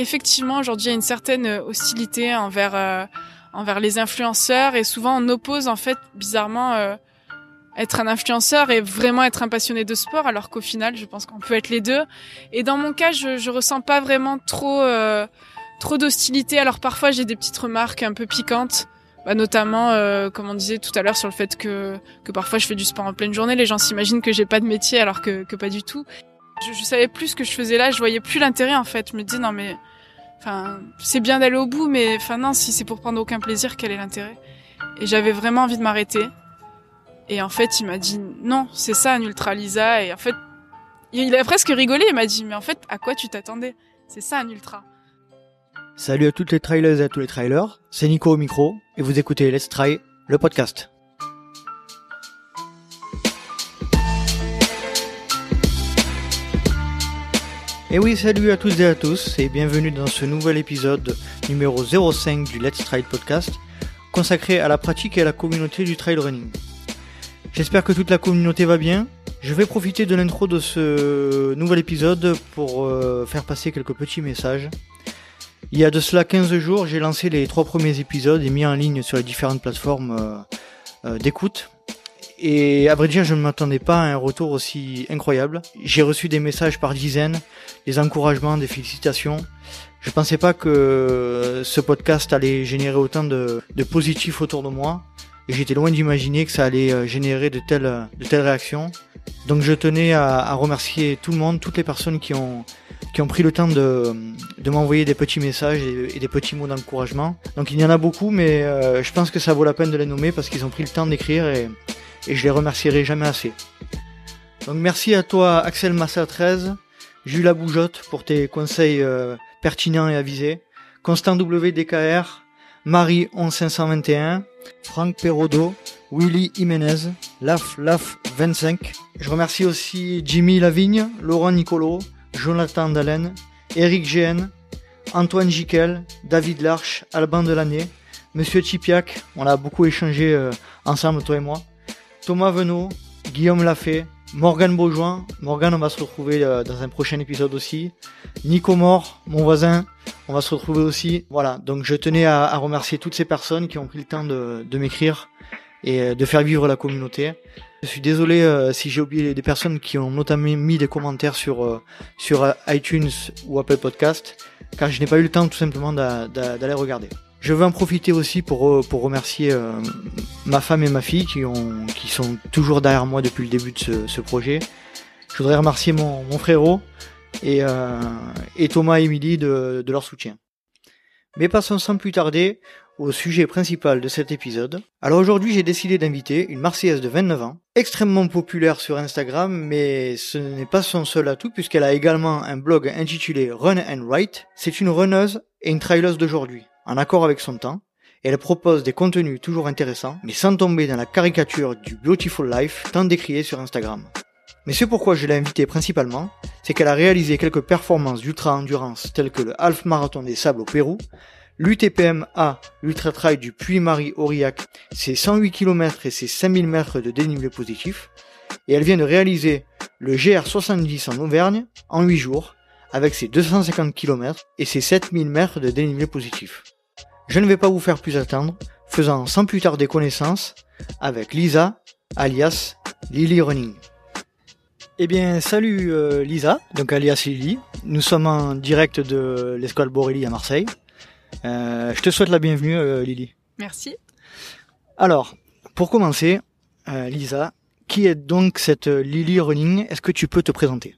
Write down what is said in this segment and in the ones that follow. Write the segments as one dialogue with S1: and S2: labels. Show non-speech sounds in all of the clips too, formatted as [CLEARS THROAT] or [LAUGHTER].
S1: effectivement, aujourd'hui, il y a une certaine hostilité envers envers les influenceurs et souvent on oppose en fait bizarrement être un influenceur et vraiment être un passionné de sport alors qu'au final je pense qu'on peut être les deux. Et dans mon cas je je ressens pas vraiment trop trop d'hostilité. Alors parfois j'ai des petites remarques un peu piquantes. Bah, notamment, euh, comme on disait tout à l'heure, sur le fait que, que parfois je fais du sport en pleine journée, les gens s'imaginent que j'ai pas de métier alors que, que pas du tout. Je, je savais plus ce que je faisais là, je voyais plus l'intérêt en fait. Je me disais non mais, enfin, c'est bien d'aller au bout, mais enfin non, si c'est pour prendre aucun plaisir, quel est l'intérêt? Et j'avais vraiment envie de m'arrêter. Et en fait, il m'a dit non, c'est ça un ultra Lisa. Et en fait, il a presque rigolé. Il m'a dit mais en fait, à quoi tu t'attendais? C'est ça un ultra.
S2: Salut à toutes les trailers et à tous les trailers, c'est Nico au micro et vous écoutez Let's Try, le podcast. Et oui, salut à tous et à tous et bienvenue dans ce nouvel épisode numéro 05 du Let's Try podcast consacré à la pratique et à la communauté du trail running. J'espère que toute la communauté va bien. Je vais profiter de l'intro de ce nouvel épisode pour euh, faire passer quelques petits messages il y a de cela 15 jours, j'ai lancé les trois premiers épisodes et mis en ligne sur les différentes plateformes euh, euh, d'écoute. Et à vrai dire, je ne m'attendais pas à un retour aussi incroyable. J'ai reçu des messages par dizaines, des encouragements, des félicitations. Je pensais pas que ce podcast allait générer autant de, de positifs autour de moi. J'étais loin d'imaginer que ça allait euh, générer de telles, réactions. Donc je tenais à, remercier tout le monde, toutes les personnes qui ont, pris le temps de, de m'envoyer des petits messages et, des petits mots d'encouragement. Donc il y en a beaucoup, mais euh, je pense que ça vaut la peine de les nommer parce qu'ils ont pris le temps d'écrire et, et, je les remercierai jamais assez. Donc merci à toi Axel Massa 13, Jules Boujotte pour tes conseils euh, pertinents et avisés, Constant WDKR, Marie 11521, Franck Perrodo, Willy Jiménez, Laf Laf 25. Je remercie aussi Jimmy Lavigne, Laurent Nicolo, Jonathan Dalen, Eric GN, Antoine Jiquel, David Larche, Alban Delaney, Monsieur Chipiac, on a beaucoup échangé euh, ensemble, toi et moi, Thomas Venot, Guillaume Lafay, Morgane Beaujoin, Morgane on va se retrouver euh, dans un prochain épisode aussi, Nico Mort, mon voisin, on va se retrouver aussi. Voilà, donc je tenais à, remercier toutes ces personnes qui ont pris le temps de, m'écrire et euh, de faire vivre la communauté. Je suis désolé euh, si j'ai oublié des personnes qui ont notamment mis des commentaires sur sur iTunes ou Apple Podcast, car je n'ai pas eu le temps tout simplement d'aller regarder. Je veux en profiter aussi pour pour remercier ma femme et ma fille qui ont qui sont toujours derrière moi depuis le début de ce, projet. Je voudrais remercier mon, mon frérot et, et Thomas et Emily de, de leur soutien. Mais passons sans plus tarder au sujet principal de cet épisode. Alors aujourd'hui j'ai décidé d'inviter une Marseillaise de 29 ans, extrêmement populaire sur Instagram, mais ce n'est pas son seul atout puisqu'elle a également un blog intitulé Run and Write. C'est une runneuse et une traileuse d'aujourd'hui, en accord avec son temps. Elle propose des contenus toujours intéressants, mais sans tomber dans la caricature du Beautiful Life tant décrié sur Instagram. Mais ce pourquoi je l'ai invitée principalement, c'est qu'elle a réalisé quelques performances d'ultra-endurance telles que le Half Marathon des Sables au Pérou, L'UTPM-A, l'Ultra Trail du Puy-Marie-Aurillac, c'est 108 km et c'est 5000 mètres de dénivelé positif. Et elle vient de réaliser le GR70 en Auvergne en 8 jours, avec ses 250 km et ses 7000 mètres de dénivelé positif. Je ne vais pas vous faire plus attendre, faisant sans plus tarder connaissance avec Lisa, alias Lily Running. Eh bien, salut euh, Lisa, donc alias Lily. Nous sommes en direct de l'escole Borelli à Marseille. Euh, je te souhaite la bienvenue, euh, Lily.
S1: Merci.
S2: Alors, pour commencer, euh, Lisa, qui est donc cette Lily Running? Est-ce que tu peux te présenter?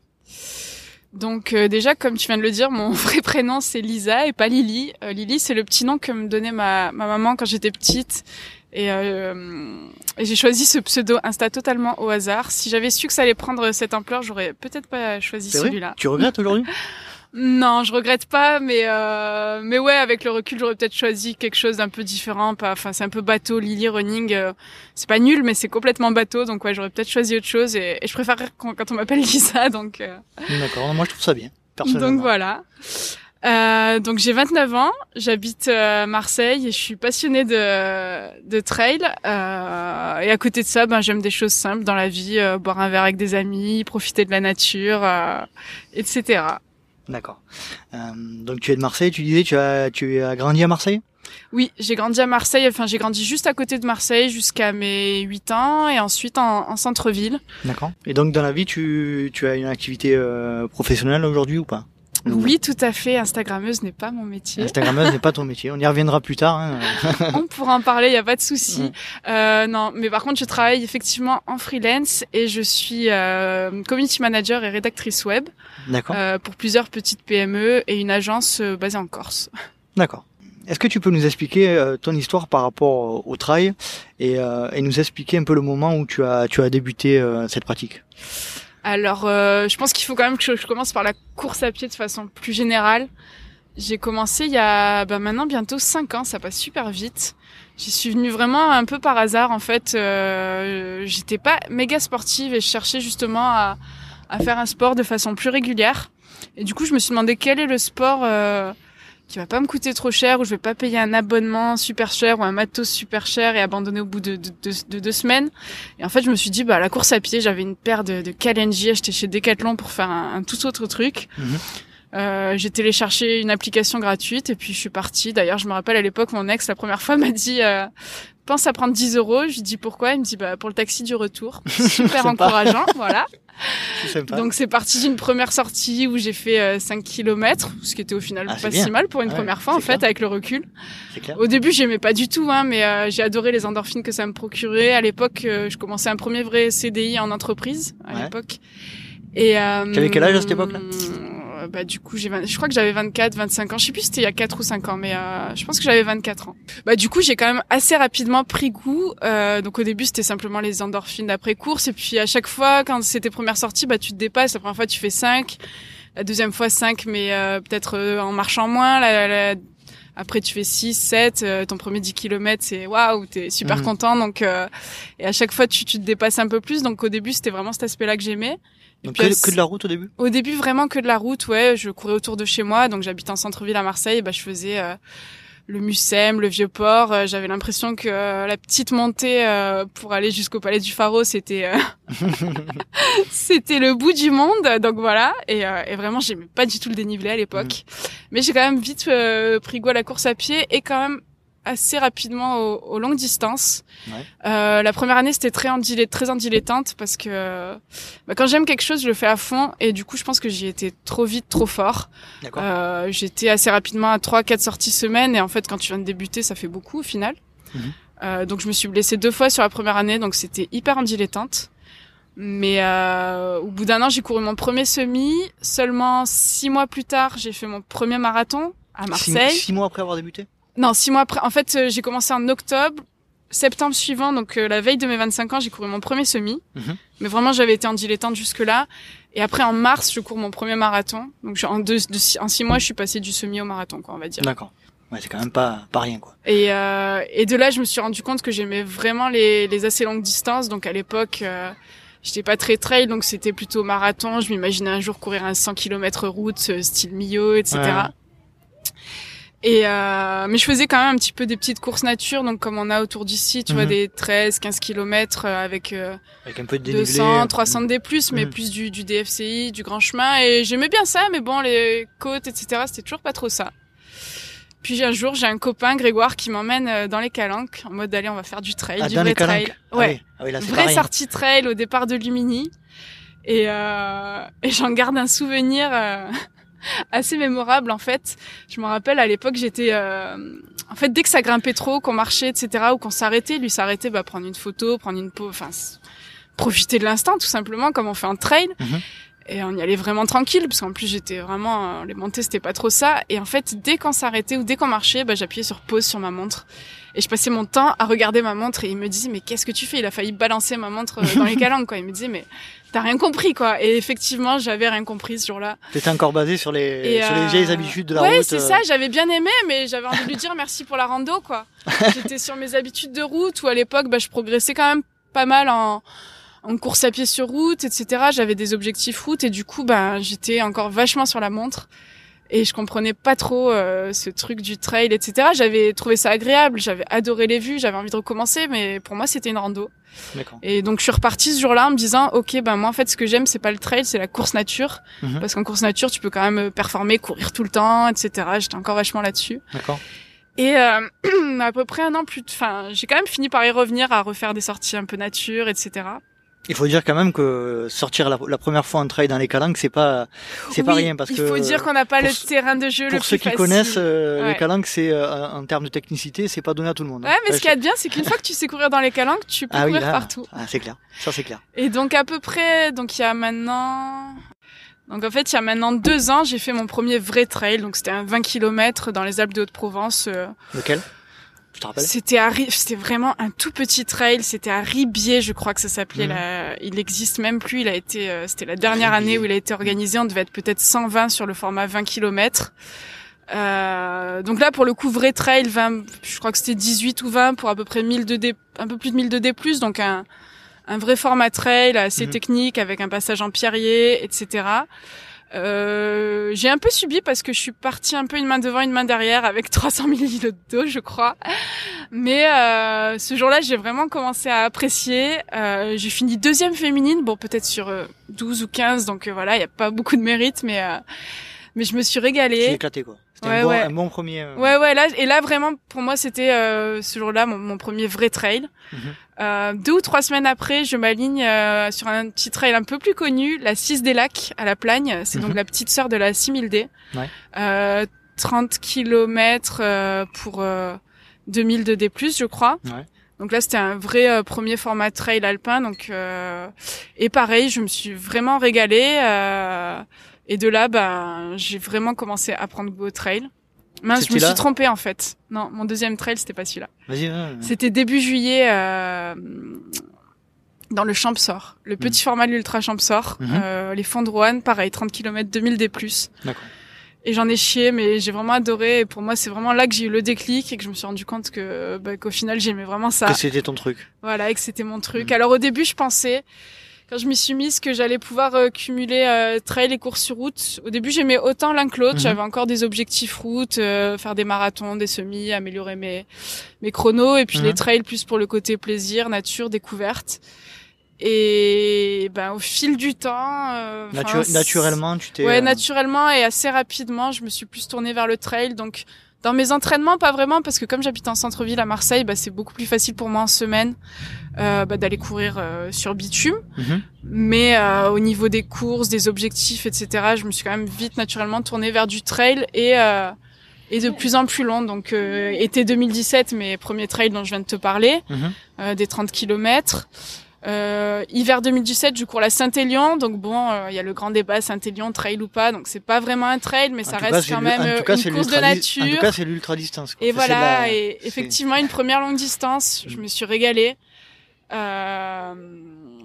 S1: Donc déjà, comme tu viens de le dire, mon [LAUGHS] vrai prénom c'est Lisa et pas Lily. Lily c'est le petit nom que me donnait ma, ma maman quand j'étais petite. Et, et j'ai choisi ce pseudo Insta totalement au hasard. Si j'avais su que ça allait prendre cette ampleur, j'aurais peut-être pas choisi celui-là.
S2: Tu regrettes aujourd'hui? [LAUGHS]
S1: Non, je regrette pas, mais euh, mais ouais, avec le recul, j'aurais peut-être choisi quelque chose d'un peu différent. Pas, enfin, c'est un peu bateau, Lily Running. Euh, c'est pas nul, mais c'est complètement bateau. Donc ouais, j'aurais peut-être choisi autre chose. Et, je préfère [LAUGHS] quand, quand on m'appelle Lisa. Donc. Euh...
S2: D'accord. Moi, je trouve ça bien.
S1: Personnellement. Donc voilà. Euh, donc j'ai 29 ans, j'habite euh, Marseille et je suis passionnée de, de trail. Euh, et à côté de ça, ben j'aime des choses simples dans la vie, boire un verre avec des amis, profiter de la nature, etc.
S2: D'accord. Euh, donc tu es de Marseille, tu disais, tu as, tu as grandi à Marseille?
S1: Oui, j'ai grandi à Marseille, enfin j'ai grandi juste à côté de Marseille jusqu'à mes 8 ans et ensuite en, en centre-ville.
S2: D'accord. Et donc dans la vie, tu, tu as une activité euh, professionnelle aujourd'hui ou pas?
S1: Oui, tout à fait. Instagrammeuse n'est pas mon métier.
S2: Instagrammeuse n'est pas ton métier. On y reviendra plus tard. Hein. [LAUGHS]
S1: On pourra en parler, il y a pas de souci. Mm. Euh, non, mais par contre, je travaille effectivement en freelance et je suis euh, community manager et rédactrice web.
S2: D'accord.
S1: Euh, pour plusieurs petites PME et une agence euh, basée en Corse.
S2: D'accord. Est-ce que tu peux nous expliquer euh, ton histoire par rapport au trail et, euh, et, nous expliquer un peu le moment où tu as tu as débuté cette pratique?
S1: Alors, euh, je pense qu'il faut quand même que je, commence par la course à pied de façon plus générale. J'ai commencé il y a bah, maintenant bientôt 5 ans, ça passe super vite. J'y suis venue vraiment un peu par hasard en fait. Euh, J'étais pas méga sportive et je cherchais justement à, faire un sport de façon plus régulière. Et du coup, je me suis demandé quel est le sport euh, qui va pas me coûter trop cher, où je vais pas payer un abonnement super cher ou un matos super cher et abandonner au bout de, de, de, deux semaines. Et en fait, je me suis dit, bah, la course à pied, j'avais une paire de, de Kalenji achetée chez Decathlon pour faire un, tout autre truc. Mhm. Euh, j'ai téléchargé une application gratuite et puis je suis partie. D'ailleurs, je me rappelle à l'époque, mon ex, la première fois, m'a dit euh, pense à prendre 10 euros. Je lui dis pourquoi. Il me dit bah pour le taxi du retour. [LAUGHS] Super encourageant, voilà. Donc c'est parti d'une première sortie où j'ai fait 5 euh, km, ce qui était au final ah, pas si mal pour une première fois en fait avec le recul.
S2: Clair.
S1: Au début j'aimais pas du tout, hein, mais euh, j'ai adoré les endorphines que ça me procurait. À l'époque, euh, je commençais un premier vrai CDI en entreprise à l'époque.
S2: Et euh, tu avais quel âge à cette époque-là?
S1: euh, bah du coup j'ai je crois que j'avais 24 25 ans. Je sais plus c'était il y a 4 ou 5 ans mais euh, je pense que j'avais 24 ans. Bah du coup j'ai quand même assez rapidement pris goût euh, donc au début c'était simplement les endorphines d'après course. Et puis à chaque fois quand c'était première sortie bah tu te dépasses. La première fois tu fais 5 la deuxième fois 5 mais euh, peut-être euh, en marchant moins. La, la, après tu fais 6, 7, ton premier 10 km c'est waouh, t'es super mhm. content. Donc euh, et à chaque fois tu, tu te dépasses un peu plus. Donc au début c'était vraiment cet aspect-là que j'aimais.
S2: Donc que, de la route au début?
S1: Au début vraiment que de la route, ouais. Je courais autour de chez moi, donc j'habite en centre-ville à Marseille. bah je faisais euh, le Mucem, le Vieux-Port. Euh, j'avais l'impression que euh, la petite montée pour aller jusqu'au Palais du Pharo, c'était [LAUGHS] [LAUGHS] c'était le bout du monde. Donc voilà. Et, et vraiment, j'aimais pas du tout le dénivelé à l'époque. Mmh. Mais j'ai quand même vite pris goût à la course à pied et quand même assez rapidement aux, longues distances. Ouais. Euh, la première année, c'était très très en dilettante parce que bah, quand j'aime quelque chose, je le fais à fond et du coup, je pense que j'y étais trop vite, trop fort. Euh, J'étais assez rapidement à trois, quatre sorties semaine et en fait, quand tu viens de débuter, ça fait beaucoup au final. Mhm. Euh, donc, je me suis blessée deux fois sur la première année, donc c'était hyper en dilettante. Mais euh, au bout d'un an, j'ai couru mon premier semi. Seulement six mois plus tard, j'ai fait mon premier marathon à Marseille.
S2: six mois après avoir débuté?
S1: Non, six mois après. En fait, euh, j'ai commencé en octobre. Septembre suivant, donc euh, la veille de mes 25 ans, j'ai couru mon premier semi. Mhm. Mais vraiment, j'avais été en dilettante jusque-là. Et après, en mars, je cours mon premier marathon. Donc en, deux, en six mois, je suis passée du semi au marathon, quoi, on va dire.
S2: D'accord. Ouais, c'est quand même pas pas rien, quoi.
S1: Et, euh, et de là, je me suis rendu compte que j'aimais vraiment les, les assez longues distances. Donc à l'époque, euh, j'étais pas très trail, donc c'était plutôt marathon. Je m'imaginais un jour courir un 100 km route, euh, style Millau, etc. Et euh, mais je faisais quand même un petit peu des petites courses nature, donc comme on a autour d'ici, tu vois, mhm. des 13, 15 kilomètres euh, avec, euh,
S2: avec un peu de
S1: 200, 300 D+, mais mhm. plus du, du DFCI, du grand chemin. Et j'aimais bien ça, mais bon, les côtes, etc., c'était toujours pas trop ça. Puis un jour, j'ai un copain, Grégoire, qui m'emmène euh, dans les calanques, en mode, allez, on va faire du trail,
S2: ah,
S1: du vrai trail.
S2: Ah ouais, ah oui.
S1: vraie sortie trail au départ de Lumini. Et, euh, et j'en garde un souvenir... [LAUGHS] Assez mémorable en fait. Je me rappelle à l'époque j'étais euh, en fait dès que ça grimpait trop, qu'on marchait etc ou qu'on s'arrêtait, lui s'arrêtait bah prendre une photo, prendre une pause, enfin profiter de l'instant tout simplement comme on fait en trail. Mhm. Et on y allait vraiment tranquille parce qu'en plus j'étais vraiment euh, les montées c'était pas trop ça et en fait dès qu'on s'arrêtait ou dès qu'on marchait bah j'appuyais sur pause sur ma montre et je passais mon temps à regarder ma montre et il me disait mais qu'est-ce que tu fais? Il a failli balancer ma montre euh, dans les [LAUGHS] calanques quoi. Il me disait mais t'as rien compris quoi. Et effectivement j'avais rien compris ce jour-là.
S2: T'étais encore basé sur les sur les vieilles habitudes de la route
S1: ouais c'est ça j'avais bien aimé mais j'avais envie de lui dire merci pour la rando quoi. [LAUGHS] J'étais sur mes habitudes de route où à l'époque bah je progressais quand même pas mal en en course à pied sur route, etc. J'avais des objectifs route et du coup, ben, j'étais encore vachement sur la montre. Et je comprenais pas trop euh, ce truc du trail, etc. J'avais trouvé ça agréable, j'avais adoré les vues, j'avais envie de recommencer, mais pour moi c'était une rando. Et donc je suis repartie ce jour-là en me disant, ok, ben moi en fait ce que j'aime c'est pas le trail, c'est la course nature, mhm. parce qu'en course nature tu peux quand même performer, courir tout le temps, etc. J'étais encore vachement là-dessus.
S2: D'accord.
S1: Et euh, [CLEARS THROAT] à peu près un an plus, enfin j'ai quand même fini par y revenir à refaire des sorties un peu nature, etc.
S2: Il faut dire quand même que sortir la, première fois en trail dans les calanques, c'est pas c'est pas rien parce
S1: que
S2: il
S1: faut dire qu'on n'a pas le terrain de jeu
S2: le plus Pour ceux qui connaissent euh, les calanques, c'est euh, en termes de technicité, c'est pas donné à tout le monde.
S1: Hein. Ouais, mais ce qui est bien, c'est qu'une fois que tu sais courir dans les calanques, tu peux ah courir partout.
S2: Ah, c'est clair. Ça c'est clair.
S1: Et donc à peu près, donc il y a maintenant donc en fait, il y a maintenant deux ans, j'ai fait mon premier vrai trail. Donc c'était un 20 km dans les Alpes de Haute-Provence. C'était à c'était vraiment un tout petit trail. C'était à Ribier, je crois que ça s'appelait. Mmh. Il existe même plus. Il a été, euh, c'était la dernière année où il a été organisé. On devait être peut-être 120 sur le format 20 km. Euh, donc là, pour le coup, vrai trail, 20, je crois que c'était 18 ou 20 pour à peu près 1000 de D, un peu plus de 1000 de D+, donc un, un vrai format trail assez mmh. technique avec un passage en pierrier, etc. Euh, j'ai un peu subi parce que je suis partie un peu une main devant, une main derrière avec [LAUGHS] 300 millilitres d'eau, je crois. Mais euh, ce jour-là, j'ai vraiment commencé à apprécier. Euh, j'ai fini deuxième féminine, bon peut-être sur 12 ou 15, donc voilà, il n'y a pas beaucoup de mérite, mais mais je me suis régalée.
S2: J'ai éclaté quoi. C'était un, bon, un, bon, premier.
S1: Euh, ouais, ouais, là, et là, vraiment, pour moi, c'était euh, ce jour-là mon, mon, premier vrai trail. Mhm. Euh, deux ou trois semaines après, je m'aligne euh, sur un petit trail un peu plus connu, la 6 des Lacs à la Plagne. C'est donc mhm. la petite sœur de la 6000D. Ouais. 30 km pour 2000 de D+, je crois. Ouais. Donc là, c'était un vrai premier format trail alpin. Donc et pareil, je me suis vraiment régalée. Et de là, bah, j'ai vraiment commencé à prendre au trail. Mince, je me suis trompée en fait. Non, mon deuxième trail, c'était pas celui-là. C'était début juillet euh, dans le Champsor, le petit mhm. format de l'Ultra Champsor, mhm. euh, les fonds de Rouen, pareil, 30 km, 2000 D+. D'accord. Et j'en ai chié, mais j'ai vraiment adoré. Et pour moi, c'est vraiment là que j'ai eu le déclic et que je me suis rendu compte que bah, qu'au final, j'aimais vraiment ça.
S2: Que c'était ton truc.
S1: Voilà, et que c'était mon truc. Mhm. Alors au début, je pensais quand je m'y suis mise que j'allais pouvoir euh, cumuler euh, trail et courses sur route. Au début, j'aimais autant l'un que l'autre. Mhm. J'avais encore des objectifs route, euh, faire des marathons, des semis, améliorer mes mes chronos et puis les mhm. trails plus pour le côté plaisir, nature, découverte. Et ben au fil du temps, euh,
S2: naturellement, tu t'es
S1: ouais naturellement et assez rapidement, je me suis plus tournée vers le trail. Donc dans mes entraînements, pas vraiment, parce que comme j'habite en centre-ville à Marseille, bah, c'est beaucoup plus facile pour moi en semaine euh, bah, d'aller courir euh, sur bitume. Mhm. Mais euh, au niveau des courses, des objectifs, etc., je me suis quand même vite naturellement tournée vers du trail et euh, et de plus en plus long. Donc euh, été 2017, mes premiers trails dont je viens de te parler, mhm. des 30 kilomètres. Euh, hiver 2017, je cours la Saint-Élion, donc bon, euh, il y a le grand débat Saint-Élion trail ou pas, donc c'est pas vraiment un trail, mais ça reste quand même une course de nature. En
S2: tout cas, c'est l'ultra distance.
S1: Et voilà, et effectivement une première longue distance, je me suis régalée. Euh...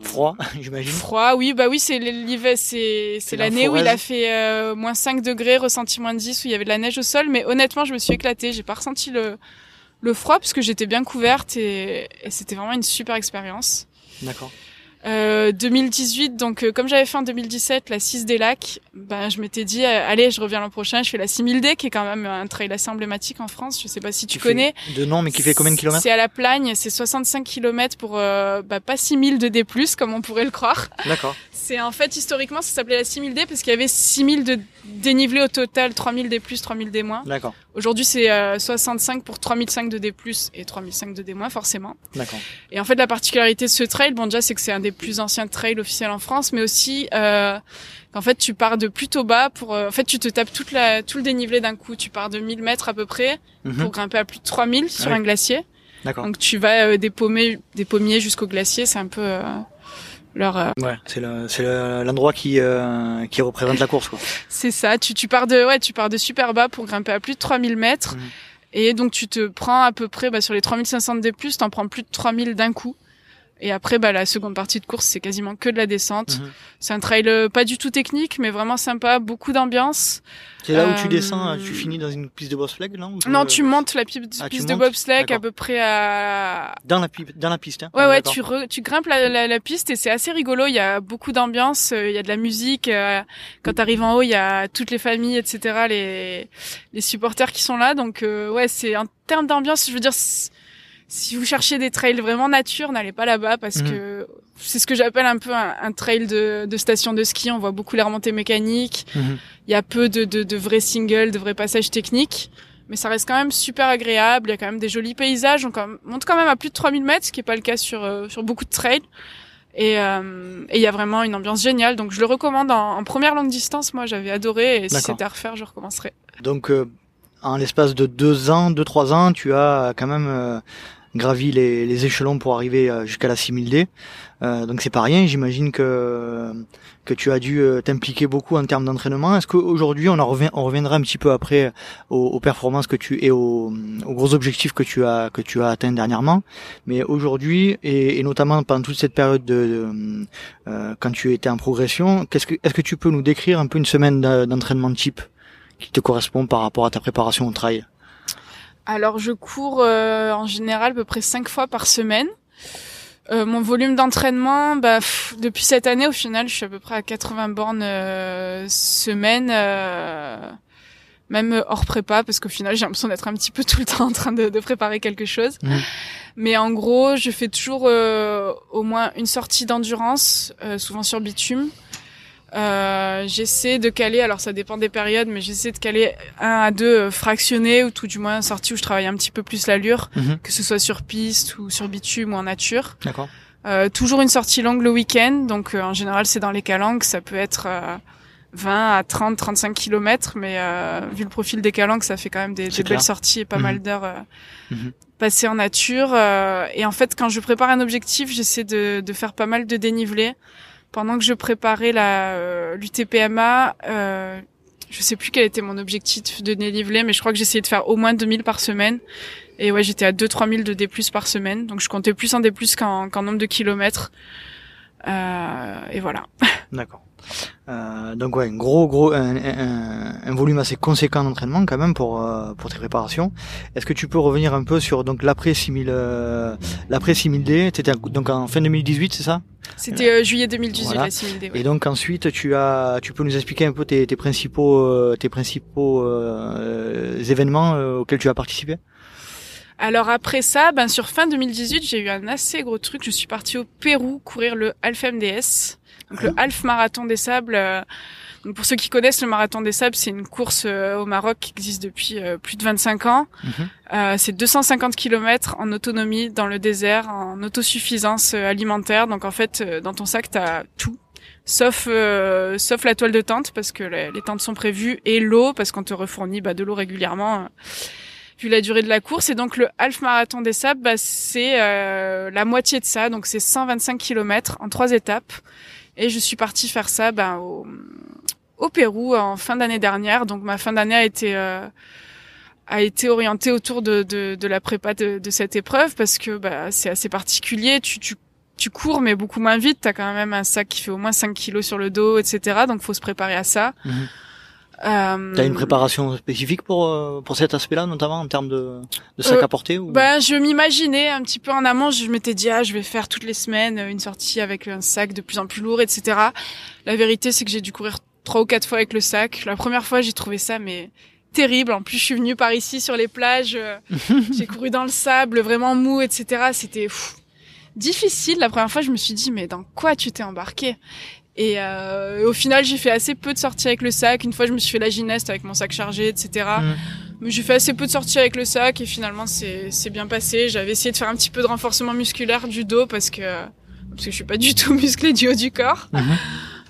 S2: Froid, [LAUGHS] j'imagine.
S1: Froid, oui, bah oui, c'est l'hiver, c'est l'année où il a fait euh, moins 5 degrés, ressenti moins 10, où il y avait de la neige au sol, mais honnêtement, je me suis éclatée, j'ai pas ressenti le le froid puisque j'étais bien couverte et, et c'était vraiment une super expérience.
S2: D'accord.
S1: Euh, 2018, donc euh, comme j'avais fait en 2017 la 6 des lacs, ben je m'étais dit euh, allez je reviens l'an prochain, je fais la 6000D qui est quand même un trail assez emblématique en France. Je sais pas si tu connais.
S2: De nom, mais qui fait combien de kilomètres
S1: C'est à la Plagne, c'est 65 km pour euh, bah, pas 6000 de D+ comme on pourrait le croire.
S2: D'accord.
S1: C'est en fait historiquement ça s'appelait la 6000D parce qu'il y avait 6000 de dénivelé au total, 3000 D+, 3000 D-.
S2: D'accord.
S1: Aujourd'hui, c'est 65 pour 3005 de D+, et 3005 de D-, forcément.
S2: D'accord.
S1: Et en fait, la particularité de ce trail, bon, déjà, c'est que c'est un des plus anciens trails officiels en France, mais aussi, euh, qu'en fait, tu pars de plutôt bas pour, euh, en fait, tu te tapes toute la, tout le dénivelé d'un coup. Tu pars de 1000 mètres à peu près, mhm. pour grimper à plus de 3000 sur un glacier.
S2: D'accord.
S1: Donc, tu vas euh, des pommiers, des pommiers jusqu'au glacier, c'est un peu, euh, leur euh,
S2: ouais c'est c'est l'endroit qui euh, qui représente la course quoi. [LAUGHS]
S1: C'est ça tu tu pars de ouais tu pars de super bas pour grimper à plus de 3000 mètres. Mhm. et donc tu te prends à peu près bah, sur les 3500 des plus t'en prends plus de 3000 d'un coup Et après, bah, la seconde partie de course, c'est quasiment que de la descente.
S2: Mhm.
S1: C'est un trail euh, pas du tout technique, mais vraiment sympa, beaucoup d'ambiance.
S2: C'est là où tu
S1: Euh,
S2: descends, tu finis dans une piste de bobsleigh,
S1: Non,
S2: euh,
S1: tu montes la pi-
S2: Ah,
S1: piste de bobsleigh à peu près à...
S2: dans la, dans la piste. Hein
S1: Ouais,
S2: Ah,
S1: ouais, tu, re- tu grimpes la, la, la piste et c'est assez rigolo. Il y a beaucoup d'ambiance, euh, il y a de la musique. quand t'arrives en haut, il y a toutes les familles, etc., les, les supporters qui sont là. Donc, euh, ouais, c'est en termes d'ambiance, je veux dire, si vous cherchez des trails vraiment nature, n'allez pas là-bas parce
S2: Mhm.
S1: que c'est ce que j'appelle un peu un, un trail de, de station de ski. On voit beaucoup les remontées mécaniques.
S2: Mhm.
S1: Il y a peu de, de, de vrais singles, de vrais passages techniques. Mais ça reste quand même super agréable. Il y a quand même des jolis paysages. On quand- monte quand même à plus de 3000 mètres, ce qui est pas le cas sur, euh, sur beaucoup de trails. Et euh, et il y a vraiment une ambiance géniale. Donc je le recommande en, en première longue distance. Moi, j'avais adoré. Et si c'était à refaire, je recommencerai.
S2: Donc, euh, en l'espace de deux ans, deux, trois ans, tu as quand même euh, gravi les, échelons pour arriver euh, jusqu'à la 6000D. Euh, donc c'est pas rien, j'imagine que que tu as dû euh, t'impliquer beaucoup en termes d'entraînement. Est-ce qu'aujourd'hui, on en on reviendra un petit peu après aux, performances que tu et aux, gros objectifs que tu as que tu as atteints dernièrement. Mais aujourd'hui et, notamment pendant toute cette période de, quand tu étais en progression, est-ce que tu peux nous décrire un peu une semaine d'entraînement type? Qui te correspond par rapport à ta préparation au trail
S1: Alors je cours euh, en général à peu près cinq fois par semaine. Euh, mon volume d'entraînement, bah, pff, depuis cette année, au final, je suis à peu près à 80 bornes euh, semaine, euh, même hors prépa, parce qu'au final, j'ai l'impression d'être un petit peu tout le [LAUGHS] temps en train de, de préparer quelque chose.
S2: Mhm.
S1: Mais en gros, je fais toujours euh, au moins une sortie d'endurance, euh, souvent sur bitume. Euh, j'essaie de caler, alors ça dépend des périodes, mais j'essaie de caler un à deux euh, fractionnés ou tout du moins sorties où je travaille un petit peu plus l'allure,
S2: Mhm.
S1: que ce soit sur piste ou sur bitume ou en nature.
S2: D'accord.
S1: Euh, toujours une sortie longue le week-end, donc euh, en général c'est dans les calanques, ça peut être euh, 20 à 30, 35 kilomètres, mais euh, vu le profil des calanques, ça fait quand même des, belles sorties et pas
S2: Mhm.
S1: mal d'heures euh,
S2: Mhm.
S1: passées en nature. euh, et en fait, quand je prépare un objectif, j'essaie de, de faire pas mal de dénivelé. Pendant que je préparais la euh, l'UTPMA, euh, je sais plus quel était mon objectif de dénivelé, mais je crois que j'essayais de faire au moins 2000 par semaine. Et ouais, j'étais à 2-3 000 de D+, par semaine. Donc je comptais plus en D+, qu'en qu'en nombre de kilomètres. Euh, et voilà. [LAUGHS]
S2: D'accord. Euh, donc ouais, un gros gros un, un, un volume assez conséquent d'entraînement quand même pour euh, pour tes préparations. Est-ce que tu peux revenir un peu sur donc l'après 6000 euh, l'après 6000D, c'était donc en fin 2018, c'est ça?
S1: C'était euh, juillet 2018,
S2: Voilà.
S1: la 6000D. ouais.
S2: Et donc ensuite tu as tu peux nous expliquer un peu tes, tes principaux euh, tes principaux euh, événements euh, auxquels tu as participé?
S1: Alors après ça, ben sur fin 2018, j'ai eu un assez gros truc. Je suis partie au Pérou courir le Half MDS, donc le Half Marathon des Sables. euh, Donc pour ceux qui connaissent le Marathon des Sables, c'est une course euh, au Maroc qui existe depuis euh, plus de 25 ans.
S2: Mhm.
S1: Euh, c'est 250 km en autonomie dans le désert, en autosuffisance alimentaire. Donc en fait, dans ton sac, t'as tout. Sauf euh, sauf la toile de tente parce que les, les tentes sont prévues et l'eau parce qu'on te refournit bah, de l'eau régulièrement euh, vu la durée de la course et donc le half marathon des sables bah, c'est euh, la moitié de ça donc c'est 125 km en trois étapes et je suis partie faire ça bah, au, au Pérou en fin d'année dernière. Donc ma fin d'année a été euh, a été orientée autour de, de, de la prépa de, de cette épreuve parce que bah, c'est assez particulier. Tu, tu tu cours mais beaucoup moins vite. T'as quand même un sac qui fait au moins 5 kilos sur le dos etc donc faut se préparer à ça.
S2: Mhm.
S1: Euh,
S2: T'as une préparation spécifique pour euh, pour cet aspect-là notamment en termes de, de sac
S1: Euh,
S2: à porter ou...
S1: Ben, je m'imaginais un petit peu en amont, je m'étais dit, ah, je vais faire toutes les semaines une sortie avec un sac de plus en plus lourd, etc. La vérité, c'est que j'ai dû courir trois ou quatre fois avec le sac. La première fois, j'ai trouvé ça, mais terrible. En plus, je suis venue par ici sur les plages, [LAUGHS] j'ai couru dans le sable, vraiment mou, etc. C'était difficile. La première fois, je me suis dit, mais dans quoi tu t'es embarqué et euh, au final, j'ai fait assez peu de sorties avec le sac. Une fois, je me suis fait la gymnaste avec mon sac chargé, etc.
S2: Mhm.
S1: Mais j'ai fait assez peu de sorties avec le sac et finalement c'est c'est bien passé. J'avais essayé de faire un petit peu de renforcement musculaire du dos parce que parce que je suis pas du tout [LAUGHS] musclé du haut du corps.
S2: Mhm.